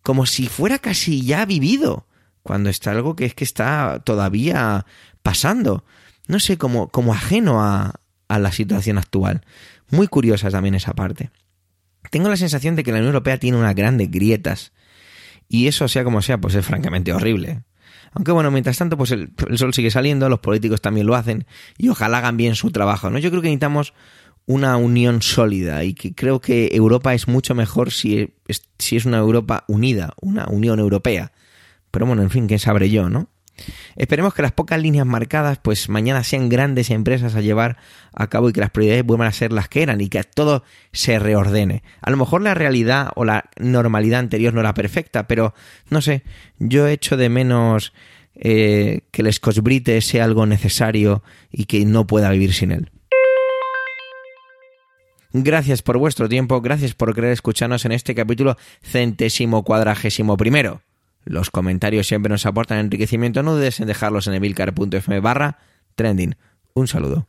como si fuera casi ya vivido, cuando está algo que es que está todavía pasando. No sé, como, como ajeno a, a la situación actual. Muy curiosa también esa parte. Tengo la sensación de que la Unión Europea tiene unas grandes grietas. Y eso, sea como sea, pues es francamente horrible. Aunque bueno, mientras tanto, pues el, sol sigue saliendo, los políticos también lo hacen y ojalá hagan bien su trabajo, ¿no? Yo creo que necesitamos una unión sólida y que creo que Europa es mucho mejor si es, si es una Europa unida, una Unión Europea. Pero bueno, en fin, ¿qué sabré yo, no? Esperemos que las pocas líneas marcadas, pues mañana sean grandes empresas a llevar a cabo y que las prioridades vuelvan a ser las que eran y que todo se reordene. A lo mejor la realidad o la normalidad anterior no era perfecta, pero no sé, yo echo de menos eh, que el Scotch Brite sea algo necesario y que no pueda vivir sin él. Gracias por vuestro tiempo, gracias por querer escucharnos en este capítulo centésimo cuadragésimo primero. Los comentarios siempre nos aportan enriquecimiento, no dudes en dejarlos en emilcar.fm barra trending. Un saludo